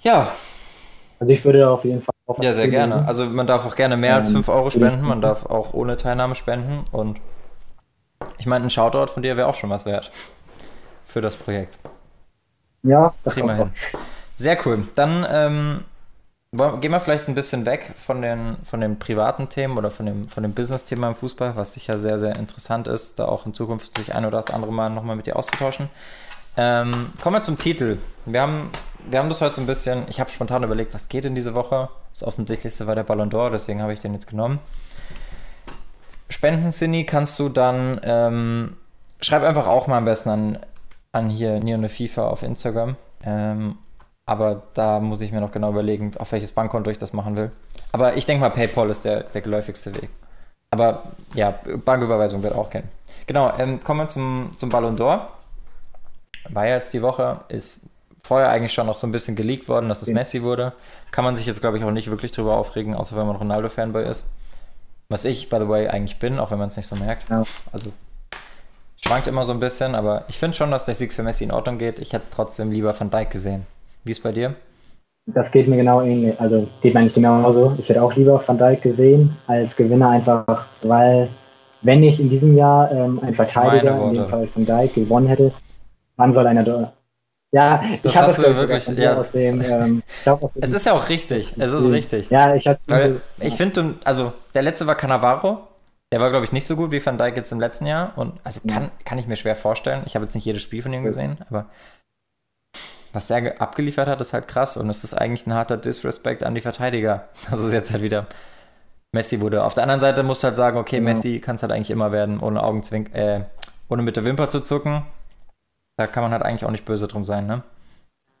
Ja. Also ich würde auf jeden Fall auch. Ja, sehr gerne. Also man darf auch gerne mehr als 5 ähm, Euro spenden, man darf auch ohne Teilnahme spenden und ich meine, ein Shoutout von dir wäre auch schon was wert für das Projekt. Ja, das wir hin. Sehr cool. Dann ähm, Gehen wir vielleicht ein bisschen weg von den, von den privaten Themen oder von dem, von dem Business-Thema im Fußball, was sicher sehr, sehr interessant ist, da auch in Zukunft sich ein oder das andere Mal nochmal mit dir auszutauschen. Ähm, kommen wir zum Titel. Wir haben, wir haben das heute so ein bisschen, ich habe spontan überlegt, was geht in diese Woche? Das offensichtlichste war der Ballon d'Or, deswegen habe ich den jetzt genommen. Spenden, Cindy, kannst du dann, ähm, schreib einfach auch mal am besten an, an hier Neone FIFA auf Instagram. Ähm, aber da muss ich mir noch genau überlegen, auf welches Bankkonto ich das machen will. Aber ich denke mal, PayPal ist der, der geläufigste Weg. Aber ja, Banküberweisung wird auch kennen. Genau, ähm, kommen wir zum, zum Ballon d'Or. War ja jetzt die Woche, ist vorher eigentlich schon noch so ein bisschen geleakt worden, dass es Messi wurde. Kann man sich jetzt, glaube ich, auch nicht wirklich drüber aufregen, außer wenn man Ronaldo-Fanboy ist. Was ich, by the way, eigentlich bin, auch wenn man es nicht so merkt. Ja. Also schwankt immer so ein bisschen, aber ich finde schon, dass der Sieg für Messi in Ordnung geht. Ich hätte trotzdem lieber Van Dijk gesehen. Wie ist bei dir? Das geht mir genau ähnlich. Also geht mir eigentlich genauso. Ich hätte auch lieber Van Dijk gesehen als Gewinner, einfach weil, wenn ich in diesem Jahr ähm, ein Verteidiger, in dem Fall Van Dijk, gewonnen hätte, wann soll einer da? Ja, das ich habe das wirklich. Ja, aus dem, ähm, glaub, aus dem es ist ja auch richtig. Es ist richtig. Ja, ich hatte. Weil ich finde, also der letzte war Cannavaro. Der war, glaube ich, nicht so gut wie Van Dijk jetzt im letzten Jahr. Und also kann, kann ich mir schwer vorstellen. Ich habe jetzt nicht jedes Spiel von ihm gesehen, aber was der abgeliefert hat, ist halt krass und es ist eigentlich ein harter Disrespect an die Verteidiger. [LAUGHS] Das ist jetzt halt wieder Messi wurde. Auf der anderen Seite musst du halt sagen, okay, genau. Messi kann es halt eigentlich immer werden, ohne Augenzwink, äh, ohne mit der Wimper zu zucken. Da kann man halt eigentlich auch nicht böse drum sein, ne?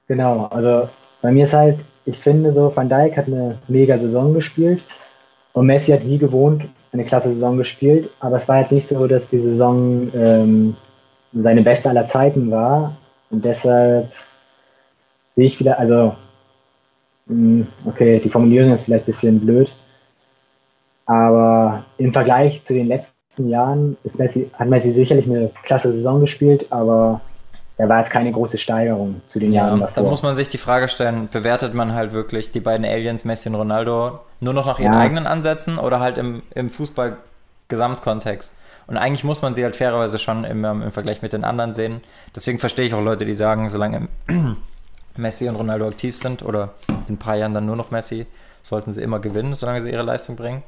Genau, also bei mir ist halt, ich finde so, Van Dijk hat eine mega Saison gespielt und Messi hat wie gewohnt eine klasse Saison gespielt, aber es war halt nicht so, dass die Saison ähm, seine beste aller Zeiten war und deshalb sehe ich wieder, also, hm, okay, die Formulierung ist vielleicht ein bisschen blöd, aber im Vergleich zu den letzten Jahren ist Messi, hat Messi sicherlich eine klasse Saison gespielt, aber er war jetzt keine große Steigerung zu den ja, Jahren davor. Da muss man sich die Frage stellen, bewertet man halt wirklich die beiden Aliens, Messi und Ronaldo, nur noch nach ihren ja. eigenen Ansätzen oder halt im, im Fußball-Gesamtkontext? Und eigentlich muss man sie halt fairerweise schon im, im Vergleich mit den anderen sehen. Deswegen verstehe ich auch Leute, die sagen, solange [CLEARS THROAT] Messi und Ronaldo aktiv sind oder in ein paar Jahren dann nur noch Messi, sollten sie immer gewinnen, solange sie ihre Leistung bringen.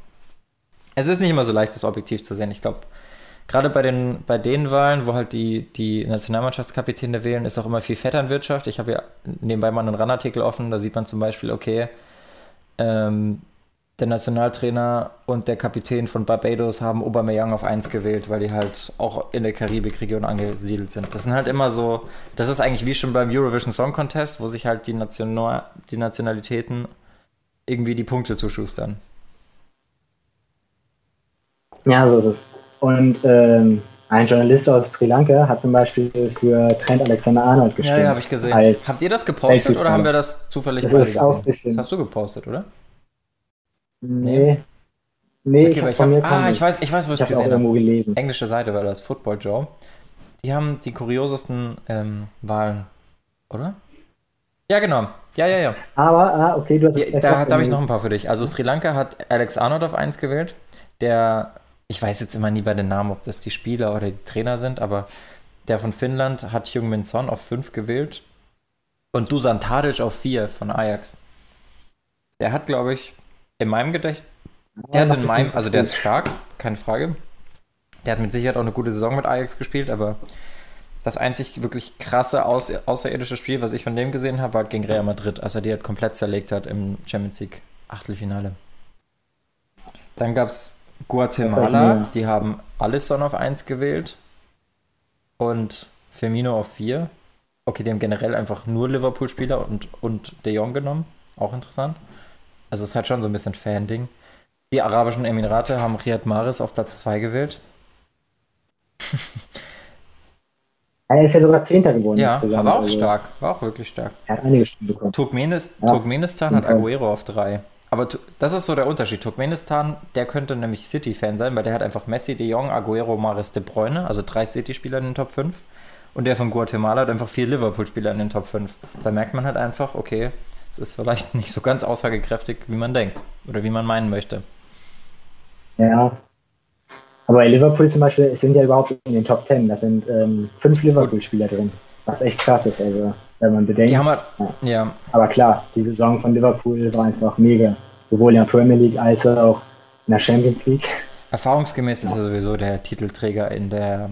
Es ist nicht immer so leicht, das objektiv zu sehen. Ich glaube, gerade bei den, bei den Wahlen, wo halt die, die Nationalmannschaftskapitäne wählen, ist auch immer viel Vetternwirtschaft. Ich habe ja nebenbei mal einen RAN-Artikel offen, da sieht man zum Beispiel, okay, ähm, der Nationaltrainer und der Kapitän von Barbados haben Aubameyang auf 1 gewählt, weil die halt auch in der Karibikregion angesiedelt sind. Das sind halt immer so, das ist eigentlich wie schon beim Eurovision Song Contest, wo sich halt die, National, die Nationalitäten irgendwie die Punkte zuschustern. Ja, so ist es. Und ähm, ein Journalist aus Sri Lanka hat zum Beispiel für Trent Alexander Arnold geschrieben. Ja, ja habe ich gesehen. Habt ihr das gepostet oder haben wir das zufällig das ist auch gesehen? Das hast du gepostet, oder? Nee. Nee, okay, ich, ich hab, Ah, ich weiß, ich weiß, wo ich es gesehen habe. Englische Seite war das, Football Joe. die haben die kuriosesten ähm, Wahlen, oder? Ja, genau. Ja, ja, ja. Aber, ah, okay, du hast ja, Da, da habe ich noch ein paar für dich. Also Sri Lanka hat Alex Arnold auf 1 gewählt, der, ich weiß jetzt immer nie bei den Namen, ob das die Spieler oder die Trainer sind, aber der von Finnland hat Jung Min Son auf 5 gewählt und Dusan Tadic auf 4 von Ajax. Der hat, glaube ich, in meinem Gedächtnis, der hat in meinem, also der ist stark, keine Frage. Der hat mit Sicherheit auch eine gute Saison mit Ajax gespielt, aber das einzig wirklich krasse außer, außerirdische Spiel, was ich von dem gesehen habe, war gegen Real Madrid, als er die halt komplett zerlegt hat im Champions League Achtelfinale. Dann gab es Guatemala, die haben Alisson auf 1 gewählt und Firmino auf 4. Okay, die haben generell einfach nur Liverpool-Spieler und, und De Jong genommen. Auch interessant. Also es hat schon so ein bisschen Fan-Ding. Die Arabischen Emirate haben Riyad Mahrez auf Platz 2 gewählt. [LAUGHS] Er ist ja sogar Zehnter geworden. Ja, war auch also, stark. War auch wirklich stark. Er hat einige Stimmen bekommen. Turkmenis ja. Turkmenistan hat Aguero auf 3. Aber das ist so der Unterschied. Turkmenistan, der könnte nämlich City-Fan sein, weil der hat einfach Messi, De Jong, Aguero, Maris De Bruyne, also drei City-Spieler in den Top 5. Und der von Guatemala hat einfach vier Liverpool-Spieler in den Top 5. Da merkt man halt einfach, okay, es ist vielleicht [LAUGHS] nicht so ganz aussagekräftig, wie man denkt oder wie man meinen möchte. Ja. Aber Liverpool zum Beispiel sind ja überhaupt in den Top 10. Da sind ähm, fünf Liverpool-Spieler drin. Was echt krass ist, also wenn man bedenkt. Halt, ja. ja. Aber klar, die Saison von Liverpool war einfach mega. Sowohl in der Premier League als auch in der Champions League. Erfahrungsgemäß ist er sowieso der Titelträger in der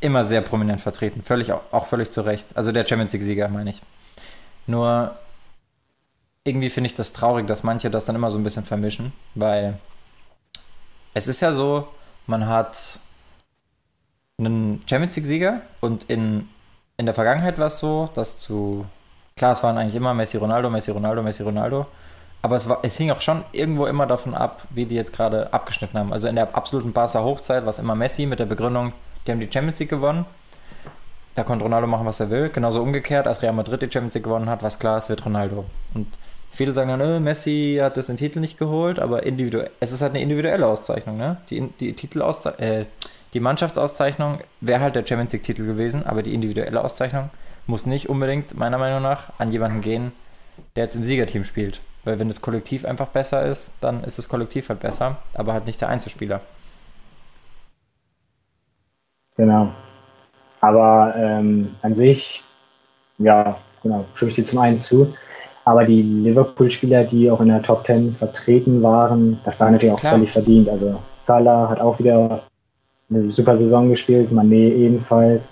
immer sehr prominent vertreten. Völlig, auch völlig zu Recht. Also der Champions League-Sieger, meine ich. Nur irgendwie finde ich das traurig, dass manche das dann immer so ein bisschen vermischen, weil es ist ja so, man hat einen Champions League-Sieger und in, in der Vergangenheit war es so, dass zu, klar, es waren eigentlich immer Messi, Ronaldo, Messi, Ronaldo, Messi, Ronaldo, aber es, war, es hing auch schon irgendwo immer davon ab, wie die jetzt gerade abgeschnitten haben. Also in der absoluten Barca-Hochzeit war es immer Messi mit der Begründung, die haben die Champions League gewonnen da konnte Ronaldo machen, was er will. Genauso umgekehrt, als Real Madrid die Champions League gewonnen hat, war es klar, es wird Ronaldo. Und viele sagen dann, äh, Messi hat das den Titel nicht geholt, aber individuell, es ist halt eine individuelle Auszeichnung, ne? Die, die Titelauszeichnung, äh, die Mannschaftsauszeichnung wäre halt der Champions League-Titel gewesen, aber die individuelle Auszeichnung muss nicht unbedingt, meiner Meinung nach, an jemanden gehen, der jetzt im Siegerteam spielt. Weil wenn das Kollektiv einfach besser ist, dann ist das Kollektiv halt besser, aber halt nicht der Einzelspieler. Genau. Aber ähm, an sich, ja, genau, stimme ich dir zum einen zu. Aber die Liverpool-Spieler, die auch in der Top 10 vertreten waren, das war natürlich auch Klar. völlig verdient. Also Salah hat auch wieder eine super Saison gespielt, Mané ebenfalls.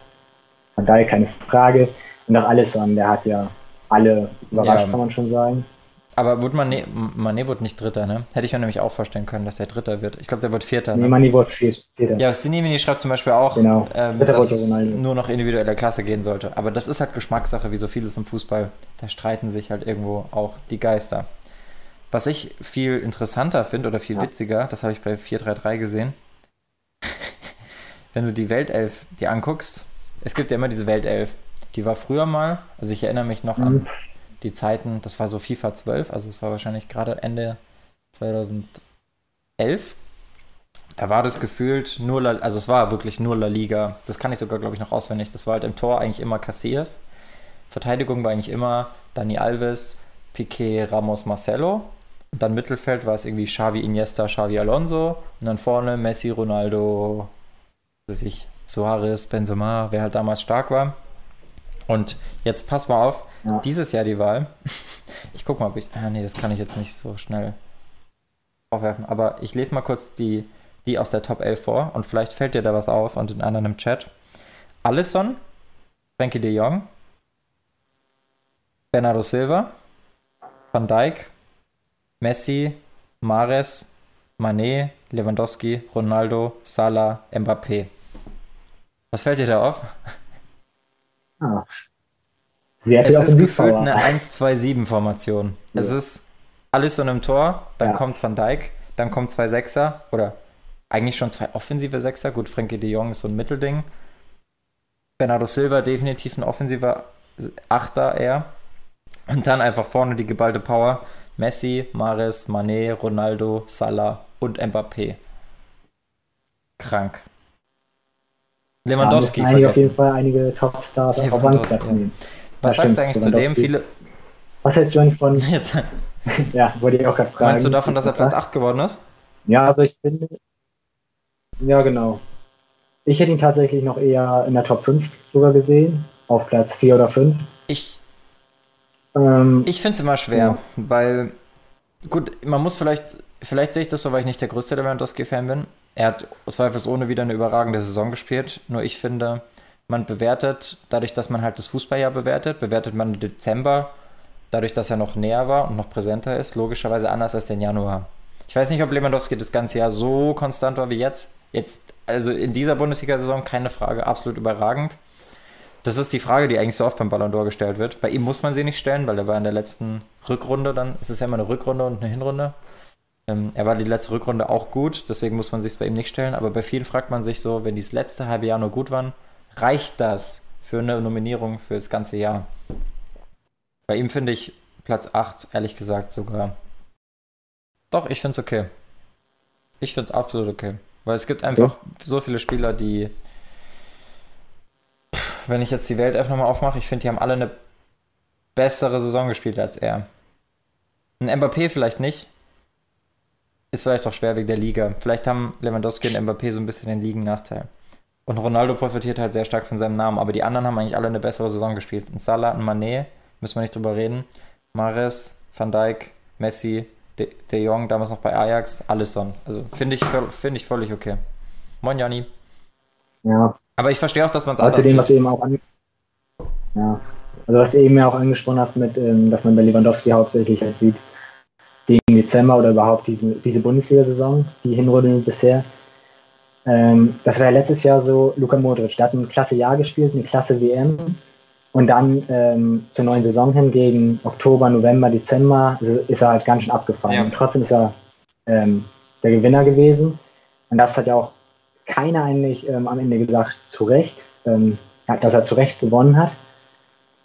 Von daher keine Frage. Und auch Alisson, der hat ja alle überrascht, ja. kann man schon sagen. Aber wurde Mané, Mané wurde nicht Dritter, ne? Hätte ich mir nämlich auch vorstellen können, dass der Dritter wird. Ich glaube, der wird Vierter. Ne? Nee, Mané wurde Vierter. Ja, Sinimini schreibt zum Beispiel auch, genau. ähm, dass es nur noch individueller Klasse gehen sollte. Aber das ist halt Geschmackssache, wie so vieles im Fußball. Da streiten sich halt irgendwo auch die Geister. Was ich viel interessanter finde oder viel ja. witziger, das habe ich bei 433 gesehen. [LAUGHS] Wenn du die Weltelf dir anguckst, es gibt ja immer diese Weltelf. Die war früher mal, also ich erinnere mich noch mhm. an die Zeiten, das war so FIFA 12, also es war wahrscheinlich gerade Ende 2011. Da war das gefühlt nur, La, also es war wirklich nur La Liga. Das kann ich sogar, glaube ich, noch auswendig. Das war halt im Tor eigentlich immer Casillas. Verteidigung war eigentlich immer Dani Alves, Piquet, Ramos, Marcelo. Und dann Mittelfeld war es irgendwie Xavi, Iniesta, Xavi, Alonso. Und dann vorne Messi, Ronaldo, weiß ich, Suarez, Benzema, wer halt damals stark war. Und jetzt pass mal auf, ja. dieses Jahr die Wahl. [LAUGHS] Ich guck mal, ob ich. Ah, nee, das kann ich jetzt nicht so schnell aufwerfen. Aber ich lese mal kurz die, die aus der Top 11 vor und vielleicht fällt dir da was auf und den anderen im Chat. Alisson, Frankie de Jong, Bernardo Silva, Van Dijk, Messi, Mares, Mané, Lewandowski, Ronaldo, Salah, Mbappé. Was fällt dir da auf? Sehr es ist gefühlt eine 1-2-7-Formation. Ja. Es ist alles so einem Tor, dann ja. kommt Van Dijk, dann kommen zwei Sechser oder eigentlich schon zwei offensive Sechser. Gut, Frankie de Jong ist so ein Mittelding. Bernardo Silva definitiv ein offensiver Achter eher. Und dann einfach vorne die geballte Power. Messi, Mares, Mané, Ronaldo, Salah und Mbappé. Krank. Lewandowski da einige auf jeden Fall einige Top-Stars auf Bankplatz nehmen. Was sagst du eigentlich zu dem? Viele. Was hältst du eigentlich von. [LAUGHS] [LAUGHS] ja, wollte ich auch gerade fragen. Meinst du davon, dass er Platz 8 geworden ist? Ja, also ich finde. Ja, genau. Ich hätte ihn tatsächlich noch eher in der Top 5 sogar gesehen. Auf Platz 4 oder 5. Ich. Ähm, ich finde es immer schwer, ja. weil. Gut, man muss vielleicht. Vielleicht sehe ich das so, weil ich nicht der größte Lewandowski-Fan bin. Er hat zweifelsohne wieder eine überragende Saison gespielt. Nur ich finde, man bewertet, dadurch, dass man halt das Fußballjahr bewertet, bewertet man Dezember, dadurch, dass er noch näher war und noch präsenter ist, logischerweise anders als den Januar. Ich weiß nicht, ob Lewandowski das ganze Jahr so konstant war wie jetzt. Jetzt, also in dieser Bundesliga-Saison, keine Frage, absolut überragend. Das ist die Frage, die eigentlich so oft beim Ballon d'Or gestellt wird. Bei ihm muss man sie nicht stellen, weil er war in der letzten Rückrunde dann. Es ist ja immer eine Rückrunde und eine Hinrunde. Ähm, er war die letzte Rückrunde auch gut, deswegen muss man sich bei ihm nicht stellen. Aber bei vielen fragt man sich so, wenn die das letzte halbe Jahr nur gut waren, reicht das für eine Nominierung für das ganze Jahr? Bei ihm finde ich Platz 8, ehrlich gesagt, sogar. Doch, ich finde es okay. Ich finde es absolut okay. Weil es gibt einfach ja. so viele Spieler, die. Wenn ich jetzt die Weltelf nochmal aufmache, ich finde, die haben alle eine bessere Saison gespielt als er. Ein Mbappé vielleicht nicht, ist vielleicht auch schwer wegen der Liga. Vielleicht haben Lewandowski und Mbappé so ein bisschen den Ligen-Nachteil. Und Ronaldo profitiert halt sehr stark von seinem Namen, aber die anderen haben eigentlich alle eine bessere Saison gespielt. Ein Salah, ein Mané, müssen wir nicht drüber reden. Mares, Van Dijk, Messi, De, De Jong, damals noch bei Ajax, Alisson. Also finde ich, find ich völlig okay. Moin, Jani. Ja. Aber ich verstehe auch, dass man es anders dem, sieht. Was eben auch an ja. Also was du eben ja auch angesprochen hast, mit, ähm, dass man bei Lewandowski hauptsächlich halt sieht, gegen Dezember oder überhaupt diese, diese Bundesliga-Saison, die Hinrunde bisher. Ähm, das war ja letztes Jahr so, Luka Modric, der hat ein klasse Jahr gespielt, eine klasse WM. Und dann ähm, zur neuen Saison hin, gegen Oktober, November, Dezember, ist er halt ganz schön abgefallen. Ja. Und trotzdem ist er ähm, der Gewinner gewesen. Und das hat ja auch keiner eigentlich ähm, am Ende gesagt, zu Recht, ähm, dass er zu Recht gewonnen hat.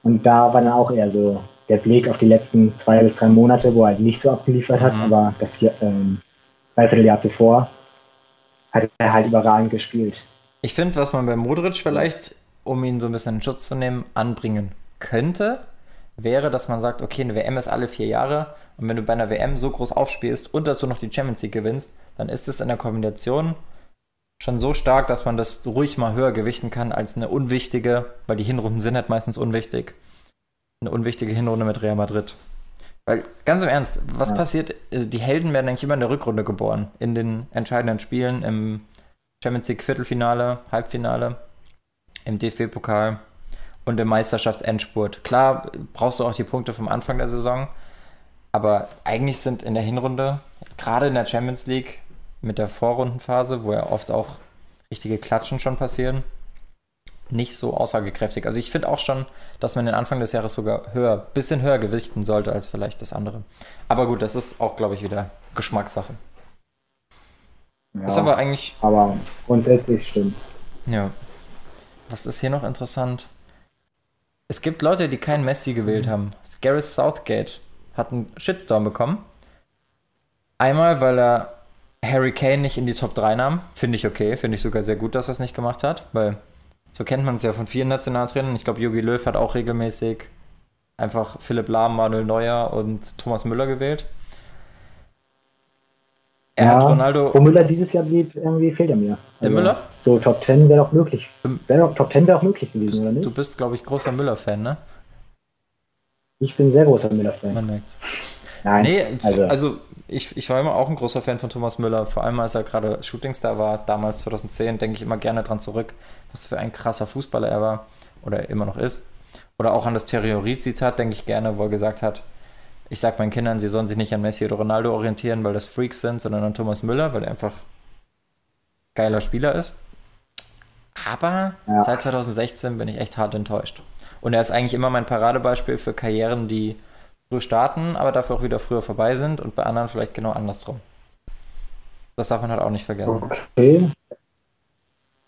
Und da war dann auch eher so der Blick auf die letzten zwei bis drei Monate, wo er halt nicht so abgeliefert hat, mhm. aber das hier ähm, Dreivierteljahr zuvor hat er halt überragend gespielt. Ich finde, was man bei Modric vielleicht, um ihn so ein bisschen in Schutz zu nehmen, anbringen könnte, wäre, dass man sagt, okay, eine WM ist alle vier Jahre und wenn du bei einer WM so groß aufspielst und dazu noch die Champions League gewinnst, dann ist es in der Kombination schon so stark, dass man das ruhig mal höher gewichten kann als eine unwichtige, weil die Hinrunden sind halt meistens unwichtig, eine unwichtige Hinrunde mit Real Madrid. Weil, ganz im Ernst, was ja. passiert? Also die Helden werden eigentlich immer in der Rückrunde geboren. In den entscheidenden Spielen, im Champions League Viertelfinale, Halbfinale, im DFB-Pokal und im Meisterschaftsendspurt. Klar brauchst du auch die Punkte vom Anfang der Saison, aber eigentlich sind in der Hinrunde, gerade in der Champions League, mit der Vorrundenphase, wo ja oft auch richtige Klatschen schon passieren, nicht so aussagekräftig. Also ich finde auch schon, dass man den Anfang des Jahres sogar höher, bisschen höher gewichten sollte als vielleicht das andere. Aber gut, das ist auch, glaube ich, wieder Geschmackssache. Ja, ist aber eigentlich. Aber grundsätzlich stimmt. Ja. Was ist hier noch interessant? Es gibt Leute, die keinen Messi gewählt mhm. haben. Gareth Southgate hat einen Shitstorm bekommen. Einmal, weil er Harry Kane nicht in die Top 3 nahm. Finde ich okay. Finde ich sogar sehr gut, dass er es nicht gemacht hat, weil so kennt man es ja von vielen Nationaltrainern. Ich glaube, Jogi Löw hat auch regelmäßig einfach Philipp Lahm, Manuel Neuer und Thomas Müller gewählt. Er ja, hat Ronaldo. Wo Müller dieses Jahr blieb, irgendwie fehlt er mir. Der also, Müller? So Top 10 wäre doch möglich. Wär doch, Top 10 wäre auch möglich gewesen, oder nicht? Du bist, glaube ich, großer Müller-Fan, ne? Ich bin sehr großer Müller-Fan. Man merkt's. Nein. Nee, also, also ich, ich war immer auch ein großer Fan von Thomas Müller, vor allem als er gerade Shootingstar war, damals 2010, denke ich immer gerne dran zurück, was für ein krasser Fußballer er war oder immer noch ist. Oder auch an das Theorie-Zitat denke ich gerne, wo er gesagt hat, ich sage meinen Kindern, sie sollen sich nicht an Messi oder Ronaldo orientieren, weil das Freaks sind, sondern an Thomas Müller, weil er einfach geiler Spieler ist. Aber ja. seit 2016 bin ich echt hart enttäuscht. Und er ist eigentlich immer mein Paradebeispiel für Karrieren, die früh starten, aber dafür auch wieder früher vorbei sind und bei anderen vielleicht genau andersrum. Das darf man halt auch nicht vergessen. Okay.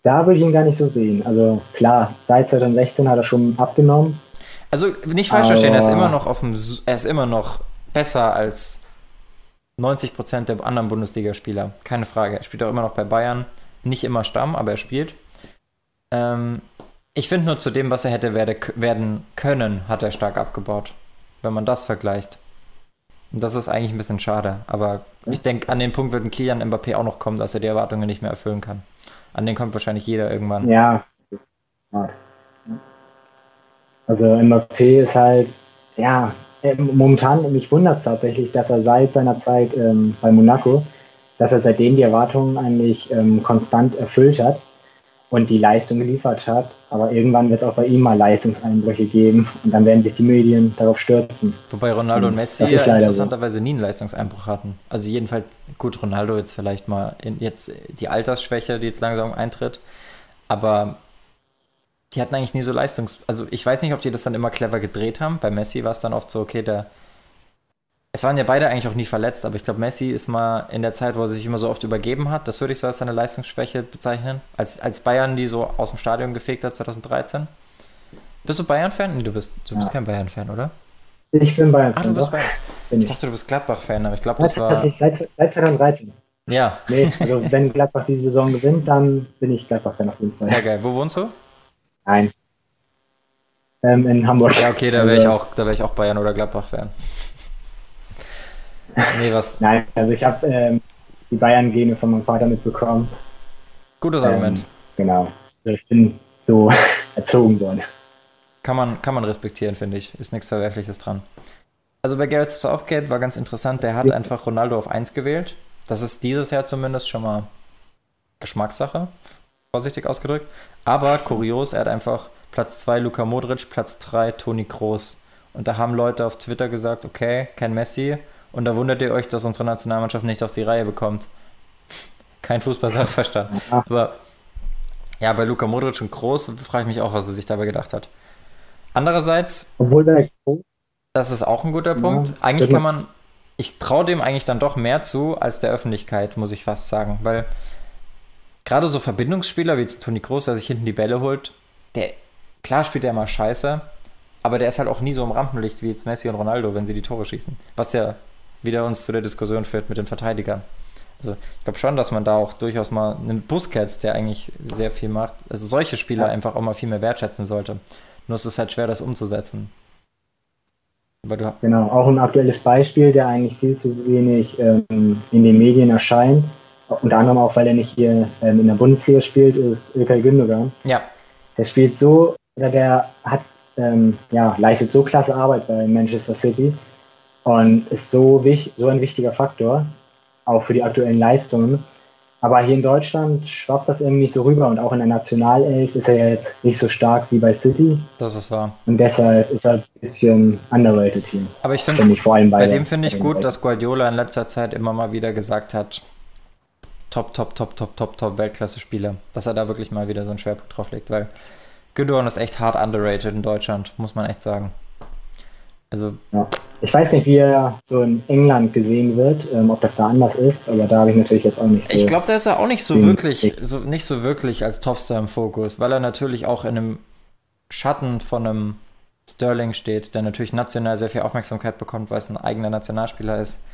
Da würde ich ihn gar nicht so sehen. Also klar, seit 2016 hat er schon abgenommen. Also nicht falsch verstehen, er ist immer noch auf dem, er ist immer noch besser als 90% der anderen Bundesligaspieler. Keine Frage. Er spielt auch immer noch bei Bayern. Nicht immer Stamm, aber er spielt. Ähm, ich finde nur zu dem, was er hätte werde, werden können, hat er stark abgebaut. Wenn man das vergleicht. Und das ist eigentlich ein bisschen schade. Aber ich denke, an den Punkt wird ein Kilian Mbappé auch noch kommen, dass er die Erwartungen nicht mehr erfüllen kann. An den kommt wahrscheinlich jeder irgendwann. Ja. Also Mbappé ist halt, ja, äh, momentan, mich wundert es tatsächlich, dass er seit seiner Zeit ähm, bei Monaco, dass er seitdem die Erwartungen eigentlich ähm, konstant erfüllt hat und die Leistung geliefert hat. Aber irgendwann wird es auch bei ihm mal Leistungseinbrüche geben und dann werden sich die Medien darauf stürzen. Wobei Ronaldo und Messi ja interessanterweise so. nie einen Leistungseinbruch hatten. Also jedenfalls, gut, Ronaldo jetzt vielleicht mal in, jetzt die Altersschwäche, die jetzt langsam eintritt. Aber die hatten eigentlich nie so Leistungs... Also ich weiß nicht, ob die das dann immer clever gedreht haben. Bei Messi war es dann oft so, okay, der es waren ja beide eigentlich auch nie verletzt, aber ich glaube, Messi ist mal in der Zeit, wo er sich immer so oft übergeben hat, das würde ich so als seine Leistungsschwäche bezeichnen. Als, als Bayern die so aus dem Stadion gefegt hat 2013. Bist du Bayern-Fan? Nee, du bist, du bist kein Bayern-Fan, oder? Ich bin Bayern-Fan. Ah, du bist Bayern. Ich. ich dachte, du bist Gladbach-Fan, aber ich glaube, das war. Seit, seit 2013. Ja. Nee, also wenn Gladbach die Saison gewinnt, dann bin ich Gladbach-Fan auf jeden Fall. Sehr geil. Wo wohnst du? Nein. Ähm, in Hamburg. Ja, okay, da wäre ich, also auch, wär ich auch Bayern- oder Gladbach-Fan. Nee, was? [LAUGHS] Nein, also ich habe ähm, die Bayern-Gene von meinem Vater mitbekommen. Gutes Argument. Ähm, genau. Also ich bin so [LAUGHS] erzogen worden. Kann man, kann man respektieren, finde ich. Ist nichts Verwerfliches dran. Also bei Gareth Southgate war ganz interessant, der hat ja. einfach Ronaldo auf 1 gewählt. Das ist dieses Jahr zumindest schon mal Geschmackssache, vorsichtig ausgedrückt. Aber kurios, er hat einfach Platz 2 Luka Modric, Platz 3 Toni Kroos. Und da haben Leute auf Twitter gesagt, okay, kein Messi, und da wundert ihr euch, dass unsere Nationalmannschaft nicht auf die Reihe bekommt. Kein Fußball-Sachverstand. Aber ja, bei Luka Modric und Groß frage ich mich auch, was er sich dabei gedacht hat. Andererseits, obwohl der das ist auch ein guter Punkt. Eigentlich kann man, ich traue dem eigentlich dann doch mehr zu als der Öffentlichkeit, muss ich fast sagen, weil gerade so Verbindungsspieler wie jetzt Toni Groß, der sich hinten die Bälle holt, der klar spielt er mal scheiße, aber der ist halt auch nie so im Rampenlicht wie jetzt Messi und Ronaldo, wenn sie die Tore schießen. Was ja wieder uns zu der Diskussion führt mit den Verteidigern. Also ich glaube schon, dass man da auch durchaus mal einen Busquets, der eigentlich sehr viel macht, also solche Spieler einfach auch mal viel mehr wertschätzen sollte. Nur ist es halt schwer, das umzusetzen. genau, auch ein aktuelles Beispiel, der eigentlich viel zu wenig ähm, in den Medien erscheint, unter anderem auch, weil er nicht hier ähm, in der Bundesliga spielt, ist Ilkay Gündogan. Ja. Der spielt so, oder der hat, ähm, ja, leistet so klasse Arbeit bei Manchester City und ist so, wich, so ein wichtiger Faktor, auch für die aktuellen Leistungen. Aber hier in Deutschland schwappt das irgendwie nicht so rüber und auch in der Nationalelf ist er jetzt nicht so stark wie bei City. Das ist wahr. Und deshalb ist er ein bisschen underrated hier. Aber ich finde, find vor allem bei, bei dem finde ich gut, dass Guardiola in letzter Zeit immer mal wieder gesagt hat, top, top, top, top, top, top Weltklasse-Spieler. Dass er da wirklich mal wieder so einen Schwerpunkt drauf legt, weil Gündogan ist echt hart underrated in Deutschland, muss man echt sagen. Also. Ja. Ich weiß nicht, wie er so in England gesehen wird, ähm, ob das da anders ist, aber da habe ich natürlich jetzt auch nicht so. Ich glaube, da ist er auch nicht so wirklich, so, nicht so wirklich als Topstar im Fokus, weil er natürlich auch in einem Schatten von einem Sterling steht, der natürlich national sehr viel Aufmerksamkeit bekommt, weil es ein eigener Nationalspieler ist.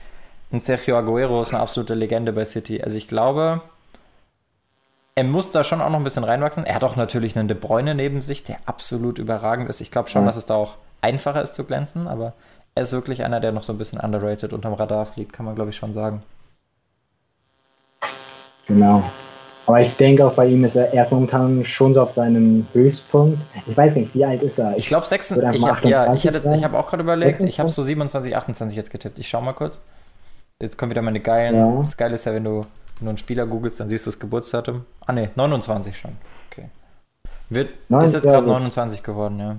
Und Sergio Aguero ist eine absolute Legende bei City. Also ich glaube, er muss da schon auch noch ein bisschen reinwachsen. Er hat auch natürlich einen De Bruyne neben sich, der absolut überragend ist. Ich glaube schon, ja. dass es da auch einfacher ist zu glänzen, aber er ist wirklich einer, der noch so ein bisschen underrated unterm Radar fliegt, kann man glaube ich schon sagen. Genau. Aber ich denke auch bei ihm ist er erst momentan schon so auf seinem Höchstpunkt. Ich weiß nicht, wie alt ist er? Ich, ich glaube 26. Ich habe ja, ich, ich habe auch gerade überlegt, 26? ich habe so 27, 28 jetzt getippt. Ich schau mal kurz. Jetzt kommen wieder meine geilen. Ja. Das Geile ist ja, wenn du, wenn du einen Spieler googelst, dann siehst du das Geburtsdatum. Ah ne, 29 schon. Okay. Wird, ist jetzt gerade 29 geworden, ja.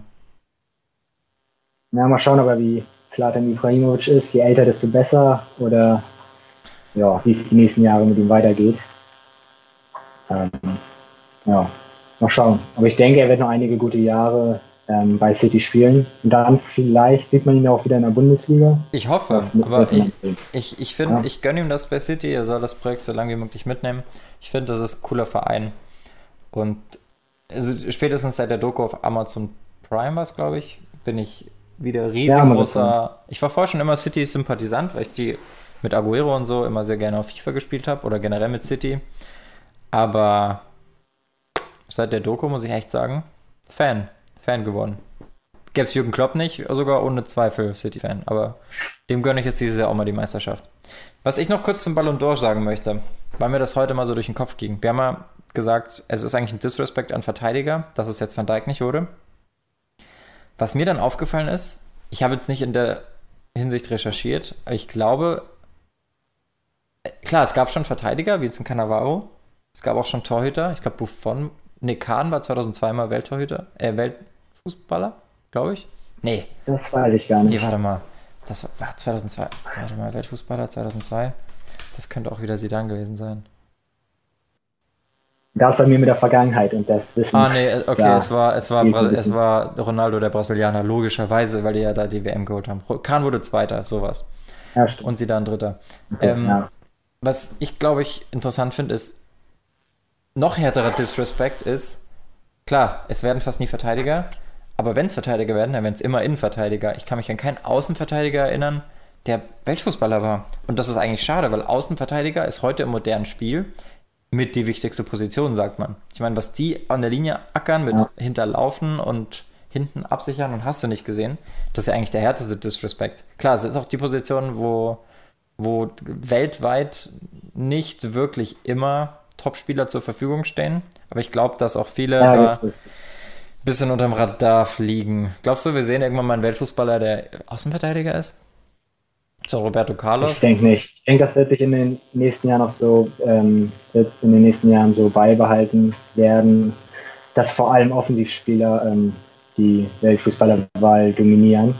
Na, mal schauen aber, wie Zlatan Ibrahimovic ist. Je älter, desto besser. Oder ja, wie es die nächsten Jahre mit ihm weitergeht. Ähm, ja, mal schauen. Aber ich denke, er wird noch einige gute Jahre ähm, bei City spielen. Und dann vielleicht sieht man ihn auch wieder in der Bundesliga. Ich hoffe, aber ich, ich, ich finde, ja. ich gönne ihm das bei City. Er soll das Projekt so lange wie möglich mitnehmen. Ich finde, das ist ein cooler Verein. Und also spätestens seit der Doku auf Amazon Prime war es, glaube ich, bin ich wieder riesengroßer. Ja, ich war vorher schon immer City-Sympathisant, weil ich die mit Aguero und so immer sehr gerne auf FIFA gespielt habe oder generell mit City. Aber seit der Doku, muss ich echt sagen, Fan. Fan geworden. Gäbe es Jürgen Klopp nicht, sogar ohne Zweifel City-Fan. Aber dem gönne ich jetzt dieses Jahr auch mal die Meisterschaft. Was ich noch kurz zum Ballon d'Or sagen möchte, weil mir das heute mal so durch den Kopf ging. Wir haben ja gesagt, es ist eigentlich ein Disrespect an Verteidiger, dass es jetzt Van Dijk nicht wurde. Was mir dann aufgefallen ist, ich habe jetzt nicht in der Hinsicht recherchiert, aber ich glaube, äh, klar, es gab schon Verteidiger, wie jetzt ein Cannavaro. Es gab auch schon Torhüter. Ich glaube, Buffon, ne, Kahn war 2002 mal Welttorhüter, äh, Weltfußballer, glaube ich. Nee. Das weiß ich gar nicht. Nee, warte mal. Das war 2002. Warte mal, Weltfußballer 2002. Das könnte auch wieder Sidan gewesen sein. Das bei mir mit der Vergangenheit und das Wissen. Ah, nee, okay, ja, es, war, es, war es war Ronaldo, der Brasilianer, logischerweise, weil die ja da die WM geholt haben. Kahn wurde Zweiter, sowas. Ja, stimmt. Und Sidan Dritter. Okay, ähm, ja. Was ich, glaube ich, interessant finde, ist, noch härterer Disrespect ist, klar, es werden fast nie Verteidiger, aber wenn es Verteidiger werden, dann werden es immer Innenverteidiger. Ich kann mich an keinen Außenverteidiger erinnern, der Weltfußballer war. Und das ist eigentlich schade, weil Außenverteidiger ist heute im modernen Spiel mit die wichtigste Position, sagt man. Ich meine, was die an der Linie ackern mit ja. hinterlaufen und hinten absichern und hast du nicht gesehen, das ist ja eigentlich der härteste Disrespect. Klar, es ist auch die Position, wo, wo weltweit nicht wirklich immer Top-Spieler zur Verfügung stehen, aber ich glaube, dass auch viele ja, da bisschen unterm Radar fliegen. Glaubst du, wir sehen irgendwann mal einen Weltfußballer, der Außenverteidiger ist? So Roberto Carlos? Ich denke nicht. Ich denke, das wird sich in den nächsten Jahren noch so, ähm, wird in den nächsten Jahren so beibehalten werden, dass vor allem Offensivspieler ähm, die Weltfußballerwahl dominieren.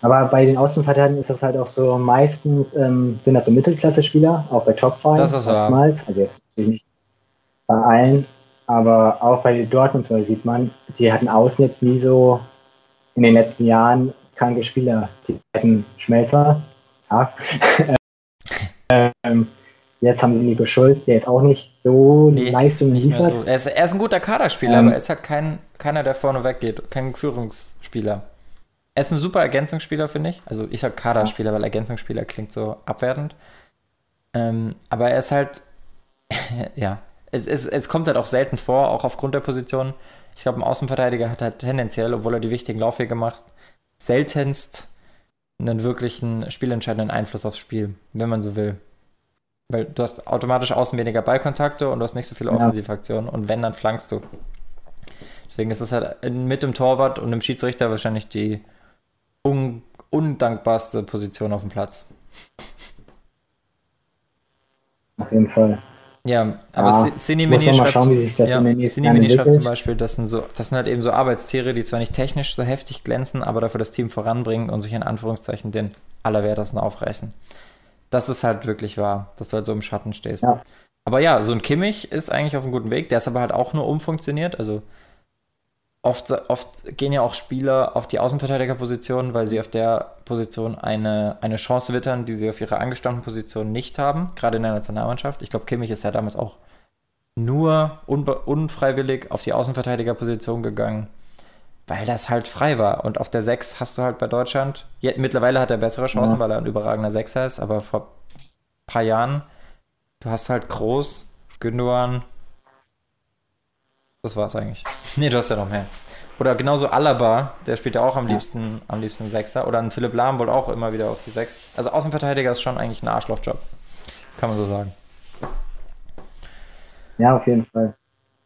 Aber bei den Außenverteidigern ist das halt auch so, meistens ähm, sind das so Mittelklasse-Spieler, auch bei Top 5 das ist oftmals. Also jetzt natürlich nicht bei allen, aber auch bei Dortmund zum Beispiel sieht man, die hatten außen jetzt nie so in den letzten Jahren kranke Spieler. Die hatten Schmelzer, ja. [LAUGHS] ähm, jetzt haben sie Nico Schulz, der jetzt auch nicht so nee, Leistung nicht liefert. So. Er, ist, er ist ein guter Kaderspieler, ähm, aber er ist halt kein, keiner, der vorne weggeht, kein Führungsspieler. Er ist ein super Ergänzungsspieler, finde ich. Also ich sag Kaderspieler, weil Ergänzungsspieler klingt so abwertend. Ähm, aber er ist halt, [LAUGHS] ja, es, es, es kommt halt auch selten vor, auch aufgrund der Position. Ich glaube, ein Außenverteidiger hat halt tendenziell, obwohl er die wichtigen Laufwege macht, seltenst einen wirklichen spielentscheidenden Einfluss aufs Spiel, wenn man so will. Weil du hast automatisch außen weniger Ballkontakte und du hast nicht so viele Offensivaktionen und wenn, dann flankst du. Deswegen ist es halt mit dem Torwart und dem Schiedsrichter wahrscheinlich die un undankbarste Position auf dem Platz. Auf jeden Fall. Ja, aber ja, schreibt, schauen, ja, schreibt zum Beispiel, das sind, so, das sind halt eben so Arbeitstiere, die zwar nicht technisch so heftig glänzen, aber dafür das Team voranbringen und sich in Anführungszeichen den Allerwertesten aufreißen. Das ist halt wirklich wahr, dass du halt so im Schatten stehst. Ja. Aber ja, so ein Kimmich ist eigentlich auf einem guten Weg, der ist aber halt auch nur umfunktioniert, also oft, oft gehen ja auch Spieler auf die Außenverteidigerposition, weil sie auf der Position eine, eine Chance wittern, die sie auf ihrer angestammten Position nicht haben, gerade in der Nationalmannschaft. Ich glaube, Kimmich ist ja damals auch nur unfreiwillig auf die Außenverteidigerposition gegangen, weil das halt frei war. Und auf der 6 hast du halt bei Deutschland, ja, mittlerweile hat er bessere Chancen, ja. weil er ein überragender Sechser ist, aber vor ein paar Jahren, du hast halt Groß, Gündogan, das war's eigentlich. Nee, du hast ja noch mehr. Oder genauso Alaba, der spielt ja auch am liebsten, am liebsten Sechser. Oder ein Philipp Lahm wohl auch immer wieder auf die Sechs. Also Außenverteidiger ist schon eigentlich ein Arschlochjob. Kann man so sagen. Ja, auf jeden Fall.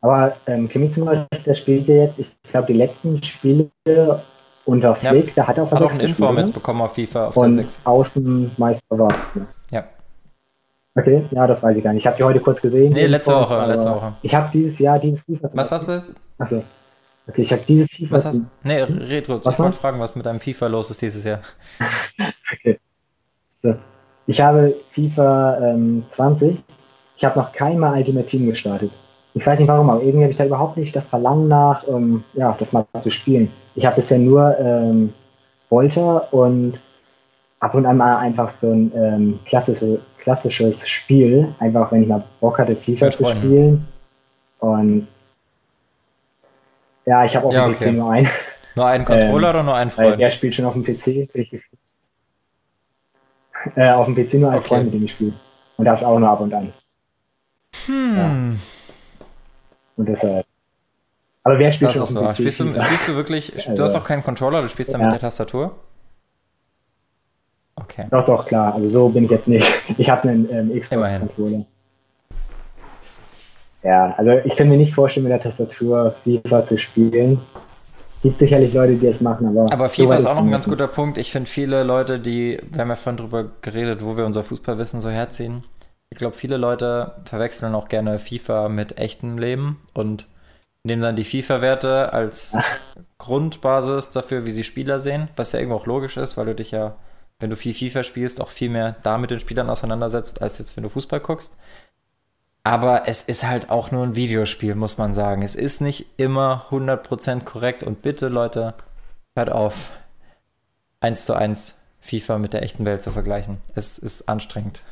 Aber ähm, Kimmich zum Beispiel, der spielt ja jetzt, ich glaube, die letzten Spiele unter Flick, ja, da hat er auch, hat auch einen Inform jetzt bekommen auf FIFA auf und der 6. Außenmeister war. Okay, ja, das weiß ich gar nicht. Ich habe die heute kurz gesehen. Nee, letzte Woche, Woche, letzte Woche. Ich habe dieses Jahr dieses FIFA. Was hast du? Achso. Okay, ich habe dieses FIFA. Was hast Nee, Retro. Ich wollte fragen, was mit deinem FIFA los ist dieses Jahr. [LAUGHS] okay. So. Ich habe FIFA ähm, 20. Ich habe noch keinmal Ultimate Team gestartet. Ich weiß nicht warum, aber irgendwie habe ich da überhaupt nicht das Verlangen nach, ähm, ja, das mal zu spielen. Ich habe bisher nur ähm, Volta und ab und an mal einfach so ein ähm, klassische, klassisches Spiel, einfach wenn ich mal Bock hatte, FIFA zu spielen. Und ja, ich habe auch ja, okay. PC nur einen. Nur einen [LAUGHS] Controller ähm, oder nur einen Freund? Der spielt schon auf dem PC, äh, auf dem PC nur einen okay. Freund, mit dem ich spiele. Und das auch nur ab und an. Hm. Ja. Und deshalb. Aber wer spielt das schon auf dem. PC? Spielst du, spielst du wirklich, [LAUGHS] du Also, hast doch keinen Controller, du spielst dann ja. mit der Tastatur? Okay. Doch, doch, klar. Also so bin ich jetzt nicht. [LAUGHS] Ich habe einen ähm. Xbox-Controller. Ja, also ich kann mir nicht vorstellen, mit der Tastatur FIFA zu spielen. Gibt sicherlich Leute, die es machen, aber. Aber FIFA ist auch noch ein ganz guter Punkt. Ich finde viele Leute, die, wir haben ja vorhin drüber geredet, wo wir unser Fußballwissen so herziehen. Ich glaube, viele Leute verwechseln auch gerne FIFA mit echtem Leben und nehmen dann die FIFA-Werte als [LAUGHS] Grundbasis dafür, wie sie Spieler sehen, was ja irgendwo auch logisch ist, weil du dich ja, wenn du viel FIFA spielst, auch viel mehr da mit den Spielern auseinandersetzt, als jetzt, wenn du Fußball guckst. Aber es ist halt auch nur ein Videospiel, muss man sagen. Es ist nicht immer 100% korrekt und bitte, Leute, hört auf, eins zu eins FIFA mit der echten Welt zu vergleichen. Es ist anstrengend.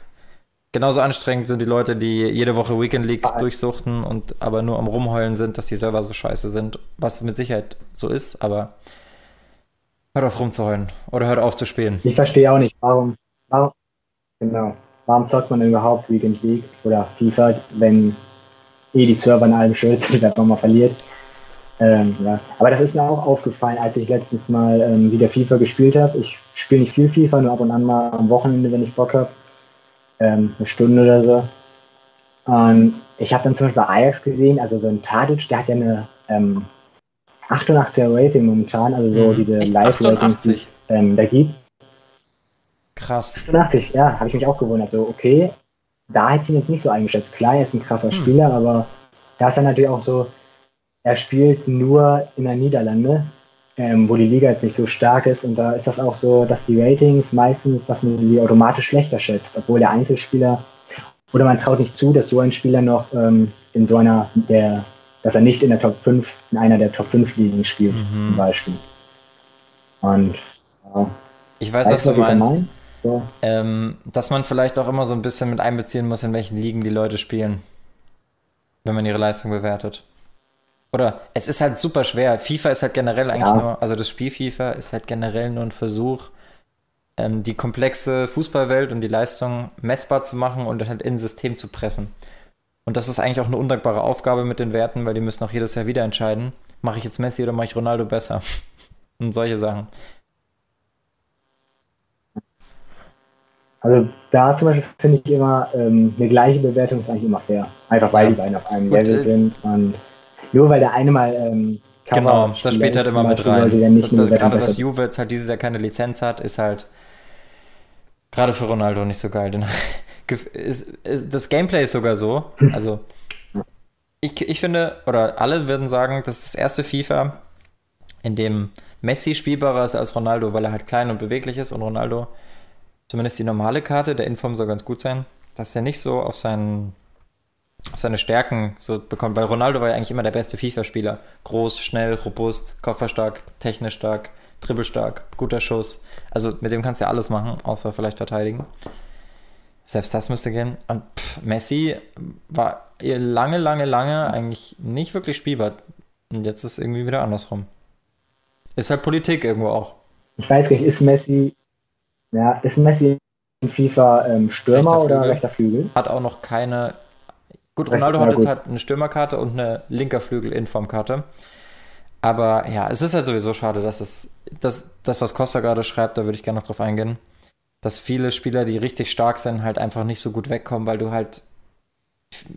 Genauso anstrengend sind die Leute, die jede Woche Weekend League Ah. durchsuchten und aber nur am Rumheulen sind, dass die Server so scheiße sind, was mit Sicherheit so ist, aber hört auf rumzuheulen oder hört auf zu spielen. Ich verstehe auch nicht, warum, warum, genau, warum zockt man überhaupt Weekend League oder FIFA, wenn eh die Server in allem schuld sind, wenn man mal verliert. Ähm, ja. Aber das ist mir auch aufgefallen, als ich letztens mal ähm, wieder FIFA gespielt habe. Ich spiele nicht viel FIFA, nur ab und an mal am Wochenende, wenn ich Bock habe. Ähm, eine Stunde oder so. Und ich habe dann zum Beispiel bei Ajax gesehen, also so ein Tadic, der hat ja eine ähm, 88er Rating momentan, also so Mhm. diese? Live-Ratings, die 88? es ähm, da gibt. Krass. 88, ja, habe ich mich auch gewundert. So, okay, da hätte ich ihn jetzt nicht so eingeschätzt. Klar, er ist ein krasser Hm. Spieler, aber da ist er natürlich auch so, er spielt nur in der Niederlande, ähm, wo die Liga jetzt nicht so stark ist. Und da ist das auch so, dass die Ratings meistens, dass man die automatisch schlechter schätzt, obwohl der Einzelspieler, oder man traut nicht zu, dass so ein Spieler noch ähm, in so einer, der, dass er nicht in der Top 5, in einer der Top 5 Ligen spielt, Mhm. zum Beispiel. Und ja, Ich weiß, weißt was du, meinst. meine? So. Ähm, dass man vielleicht auch immer so ein bisschen mit einbeziehen muss, in welchen Ligen die Leute spielen. Wenn man ihre Leistung bewertet. Oder es ist halt super schwer. FIFA ist halt generell eigentlich Ja. nur, also das Spiel FIFA ist halt generell nur ein Versuch, ähm, die komplexe Fußballwelt und die Leistung messbar zu machen und halt in ein System zu pressen. Und das ist eigentlich auch eine undankbare Aufgabe mit den Werten, weil die müssen auch jedes Jahr wieder entscheiden, mache ich jetzt Messi oder mache ich Ronaldo besser? [LAUGHS] und solche Sachen. Also da zum Beispiel finde ich immer, ähm, eine gleiche Bewertung ist eigentlich immer fair. Einfach weil Ja. die beiden auf einem Level äh, sind und nur weil der eine mal ähm, Genau, das spielt halt immer mit rein. Das, das, gerade dass Juve jetzt halt dieses Jahr keine Lizenz hat, ist halt gerade für Ronaldo nicht so geil. Denn ist, ist, das Gameplay ist sogar so. Also, ich, ich finde, oder alle würden sagen, das ist das erste FIFA, in dem Messi spielbarer ist als Ronaldo, weil er halt klein und beweglich ist und Ronaldo, zumindest die normale Karte, der Inform soll ganz gut sein, dass er nicht so auf seinen auf seine Stärken so bekommt, weil Ronaldo war ja eigentlich immer der beste FIFA-Spieler. Groß, schnell, robust, kopferstark, technisch stark, dribbelstark, guter Schuss. Also mit dem kannst du ja alles machen, außer vielleicht verteidigen. Selbst das müsste gehen. Und pff, Messi war lange, lange, lange eigentlich nicht wirklich spielbar. Und jetzt ist es irgendwie wieder andersrum. Ist halt Politik irgendwo auch. Ich weiß gar nicht, ist Messi, ja, ist Messi in FIFA ähm, Stürmer Rechter oder Flügel. rechter Flügel? Hat auch noch keine. Gut, Recht- Ronaldo ja, hat jetzt gut. halt eine Stürmerkarte und eine linker Flügel-Informkarte. Aber ja, es ist halt sowieso schade, dass es. Das, das, was Costa gerade schreibt, da würde ich gerne noch drauf eingehen. Dass viele Spieler, die richtig stark sind, halt einfach nicht so gut wegkommen, weil du halt.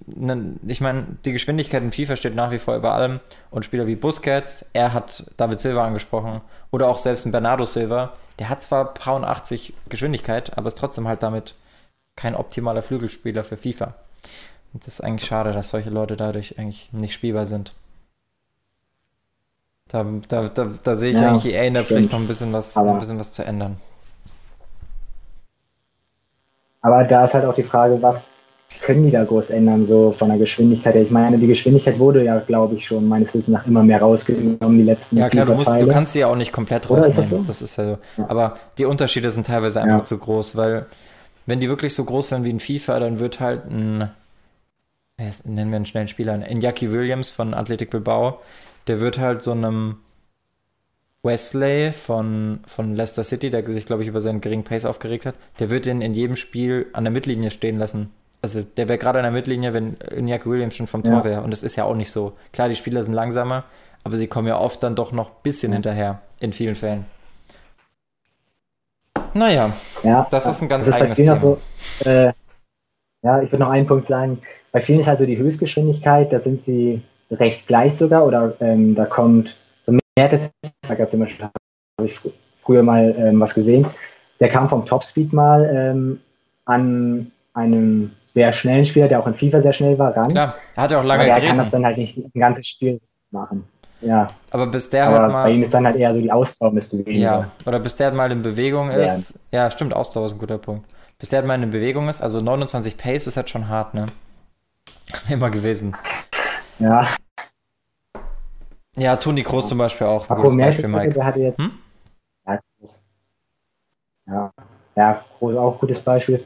ne- Ich meine, die Geschwindigkeit in FIFA steht nach wie vor über allem. Und Spieler wie Busquets, er hat David Silva angesprochen. Oder auch selbst ein Bernardo Silva. Der hat zwar paar 80 Geschwindigkeit, aber ist trotzdem halt damit kein optimaler Flügelspieler für FIFA. Und das ist eigentlich schade, dass solche Leute dadurch eigentlich nicht spielbar sind. Da, da, da, da sehe ich Ja, eigentlich EA in der. Pflicht noch ein bisschen was, Aber- ein bisschen was zu ändern. Aber da ist halt auch die Frage, was können die da groß ändern, so von der Geschwindigkeit her? Ich meine, die Geschwindigkeit wurde ja, glaube ich, schon meines Wissens nach immer mehr rausgenommen, die letzten Ja klar, du, musst, du kannst sie ja auch nicht komplett Oder ist rausnehmen. das das, so? ist ja so. Ja. Aber die Unterschiede sind teilweise einfach Ja. zu groß, weil wenn die wirklich so groß wären wie in FIFA, dann wird halt ein, nennen wir einen schnellen Spieler, ein Iñaki Williams von Athletic Bilbao, der wird halt so einem Wesley von, von Leicester City, der sich, glaube ich, über seinen geringen Pace aufgeregt hat, der wird den in jedem Spiel an der Mittellinie stehen lassen. also der wäre gerade an der Mittellinie, wenn Iñaki Williams schon vom Tor Ja. wäre. Und das ist ja auch nicht so. Klar, die Spieler sind langsamer, aber sie kommen ja oft dann doch noch ein bisschen Ja. hinterher, in vielen Fällen. Naja, Ja, Das ist ein ganz bei eigenes Thema. So, äh, ja, ich würde noch einen Punkt sagen. Bei vielen ist halt so die Höchstgeschwindigkeit, da sind sie recht gleich sogar oder ähm, da kommt so Mertesacker zum Beispiel, habe ich fr früher mal ähm, was gesehen. Der kam vom Topspeed mal ähm, an einem sehr schnellen Spieler, der auch in FIFA sehr schnell war, ran. klar, er hat ja auch aber lange der kann das dann halt nicht ein ganzes Spiel machen. Ja, Aber bis der aber halt bei mal. ihm ist dann halt eher so die Ausdauer müsste weniger. Ja, oder bis der halt mal in Bewegung Ja. ist. Ja, stimmt, Ausdauer ist ein guter Punkt. Bis der halt mal in Bewegung ist, also 29 Pace ist halt schon hart, ne? [LAUGHS] Immer gewesen. Ja, Ja, Toni Kroos zum Beispiel auch. Gutes Beispiel, Mertesacker, Mike. der hatte jetzt Hm? Ja, Groß. Ja, ja, Groß auch gutes Beispiel.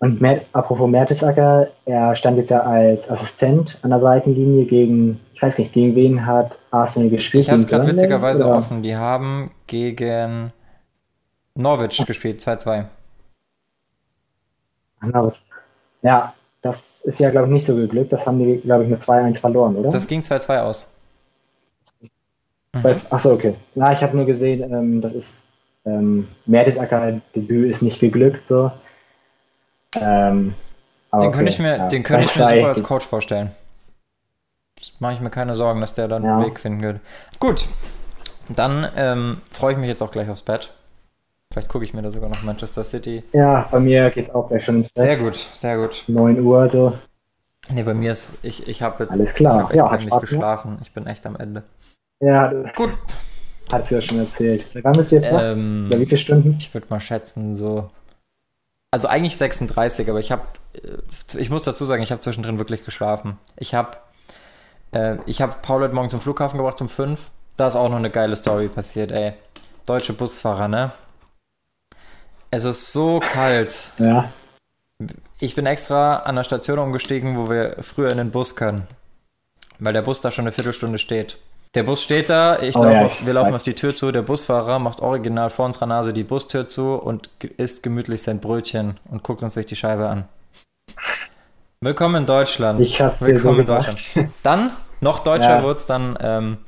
Und Mer apropos Mertesacker, er stand jetzt ja als Assistent an der Seitenlinie gegen, ich weiß nicht, gegen wen hat Arsenal gespielt? Ich habe es gerade witzigerweise oder? offen. Die haben gegen Norwich gespielt, 2-2. Ach, Ja, das ist ja, glaube ich, nicht so geglückt. Das haben die, glaube ich, mit 2-1 verloren, oder? Das ging 2-2 aus. Mhm. Achso, okay. Na, ich habe nur gesehen, ähm, das ist ähm, Mertesacker Debüt ist nicht geglückt, so. Ähm, aber Den könnte okay, ich mir, ja. den könnte ich mir super als Coach vorstellen. Das mache ich mir keine Sorgen, dass der dann Ja. einen Weg finden wird. Gut, dann ähm, freue ich mich jetzt auch gleich aufs Bett. Vielleicht gucke ich mir da sogar noch Manchester City. Ja, bei mir geht's auch gleich schon ins Bett. Sehr gut, sehr gut. 9 Uhr so. Nee, bei mir ist, ich, ich habe jetzt Alles klar. ich hab Ja, hat Spaß geschlafen. Ich bin echt am Ende. Ja, Gut. hat sie ja schon erzählt. Wann bist du jetzt? Ähm, Oder wie viele Stunden? Ich würde mal schätzen, so. Also eigentlich 36, aber ich habe, ich muss dazu sagen, ich habe zwischendrin wirklich geschlafen. Ich habe, äh, ich habe Paul heute Morgen zum Flughafen gebracht um 5. Da ist auch noch eine geile Story passiert, ey. Deutsche Busfahrer, ne? Es ist so kalt. Ja. Ich bin extra an der Station umgestiegen, wo wir früher in den Bus können. Weil der Bus da schon eine Viertelstunde steht. Der Bus steht da, ich Oh lauf ja, auf, wir laufen auf die Tür zu, der Busfahrer macht original vor unserer Nase die Bustür zu und isst gemütlich sein Brötchen und guckt uns durch die Scheibe an. Willkommen in Deutschland. Ich hab's Willkommen so in. Deutschland. Dann, noch deutscher Ja. wird's dann ähm,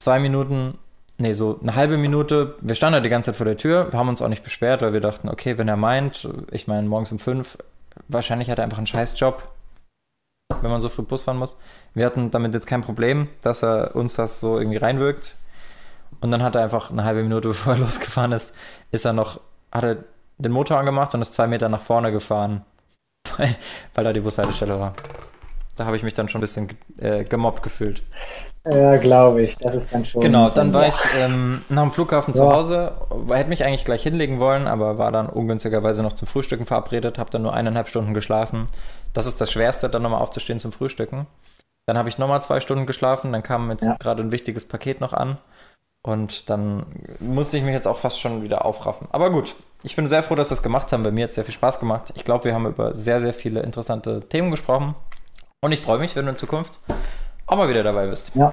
zwei Minuten, nee, so eine halbe Minute. Wir standen da die ganze Zeit vor der Tür, haben uns auch nicht beschwert, weil wir dachten, okay, wenn er meint, ich meine, morgens um fünf, wahrscheinlich hat er einfach einen Scheißjob, wenn man so früh Bus fahren muss. Wir hatten damit jetzt kein Problem, dass er uns das so irgendwie reinwirkt. Und dann hat er einfach eine halbe Minute, [LAUGHS] bevor er losgefahren ist, ist er noch, hat er den Motor angemacht und ist zwei Meter nach vorne gefahren, [LAUGHS] weil, weil da die Bushaltestelle war. Da habe ich mich dann schon ein bisschen äh, gemobbt gefühlt. Ja, glaube ich. Das ist dann schon. Genau, dann war ich ähm, nach dem Flughafen zu Ja. Hause, hätte mich eigentlich gleich hinlegen wollen, aber war dann ungünstigerweise noch zum Frühstücken verabredet, habe dann nur eineinhalb Stunden geschlafen. Das ist das Schwerste, dann nochmal aufzustehen zum Frühstücken. Dann habe ich nochmal zwei Stunden geschlafen, dann kam jetzt Ja. gerade ein wichtiges Paket noch an und dann musste ich mich jetzt auch fast schon wieder aufraffen. Aber gut, ich bin sehr froh, dass wir es gemacht haben. Bei mir hat es sehr viel Spaß gemacht. Ich glaube, wir haben über sehr, sehr viele interessante Themen gesprochen und ich freue mich, wenn du in Zukunft auch mal wieder dabei bist. Ja.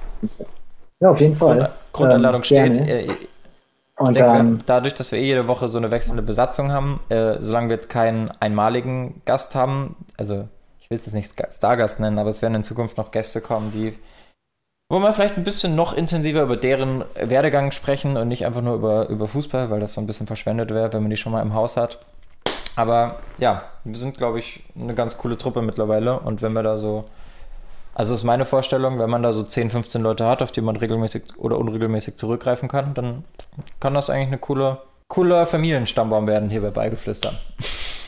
ja, auf jeden Fall. Grund, Grundeinladung Ähm, steht. Äh, Und denke, dann, dadurch, dass wir eh jede Woche so eine wechselnde Besatzung haben, äh, solange wir jetzt keinen einmaligen Gast haben, also ich will es jetzt nicht Stargast nennen, aber es werden in Zukunft noch Gäste kommen, die, wo wir vielleicht ein bisschen noch intensiver über deren Werdegang sprechen und nicht einfach nur über, über Fußball, weil das so ein bisschen verschwendet wäre, wenn man die schon mal im Haus hat. Aber ja, wir sind, glaube ich, eine ganz coole Truppe mittlerweile und wenn wir da so also ist meine Vorstellung, wenn man da so 10, 15 Leute hat, auf die man regelmäßig oder unregelmäßig zurückgreifen kann, dann kann das eigentlich eine coole, cooler Familienstammbaum werden hier bei Beigeflüster.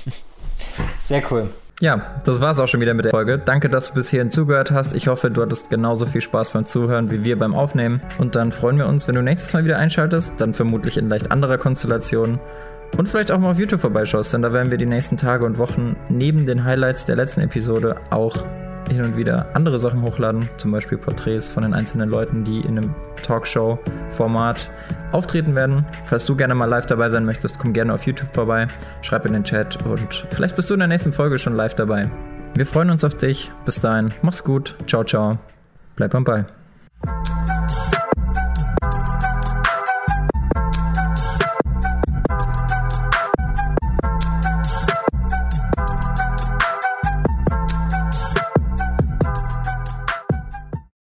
[LAUGHS] Sehr cool. Ja, das war es auch schon wieder mit der Folge. Danke, dass du bis hierhin zugehört hast. Ich hoffe, du hattest genauso viel Spaß beim Zuhören wie wir beim Aufnehmen. Und dann freuen wir uns, wenn du nächstes Mal wieder einschaltest, dann vermutlich in leicht anderer Konstellation. Und vielleicht auch mal auf YouTube vorbeischaust, denn da werden wir die nächsten Tage und Wochen neben den Highlights der letzten Episode auch hin und wieder andere Sachen hochladen, zum Beispiel Porträts von den einzelnen Leuten, die in einem Talkshow-Format auftreten werden. Falls du gerne mal live dabei sein möchtest, komm gerne auf YouTube vorbei, schreib in den Chat und vielleicht bist du in der nächsten Folge schon live dabei. Wir freuen uns auf dich. Bis dahin, mach's gut. Ciao, ciao. Bleib am Ball.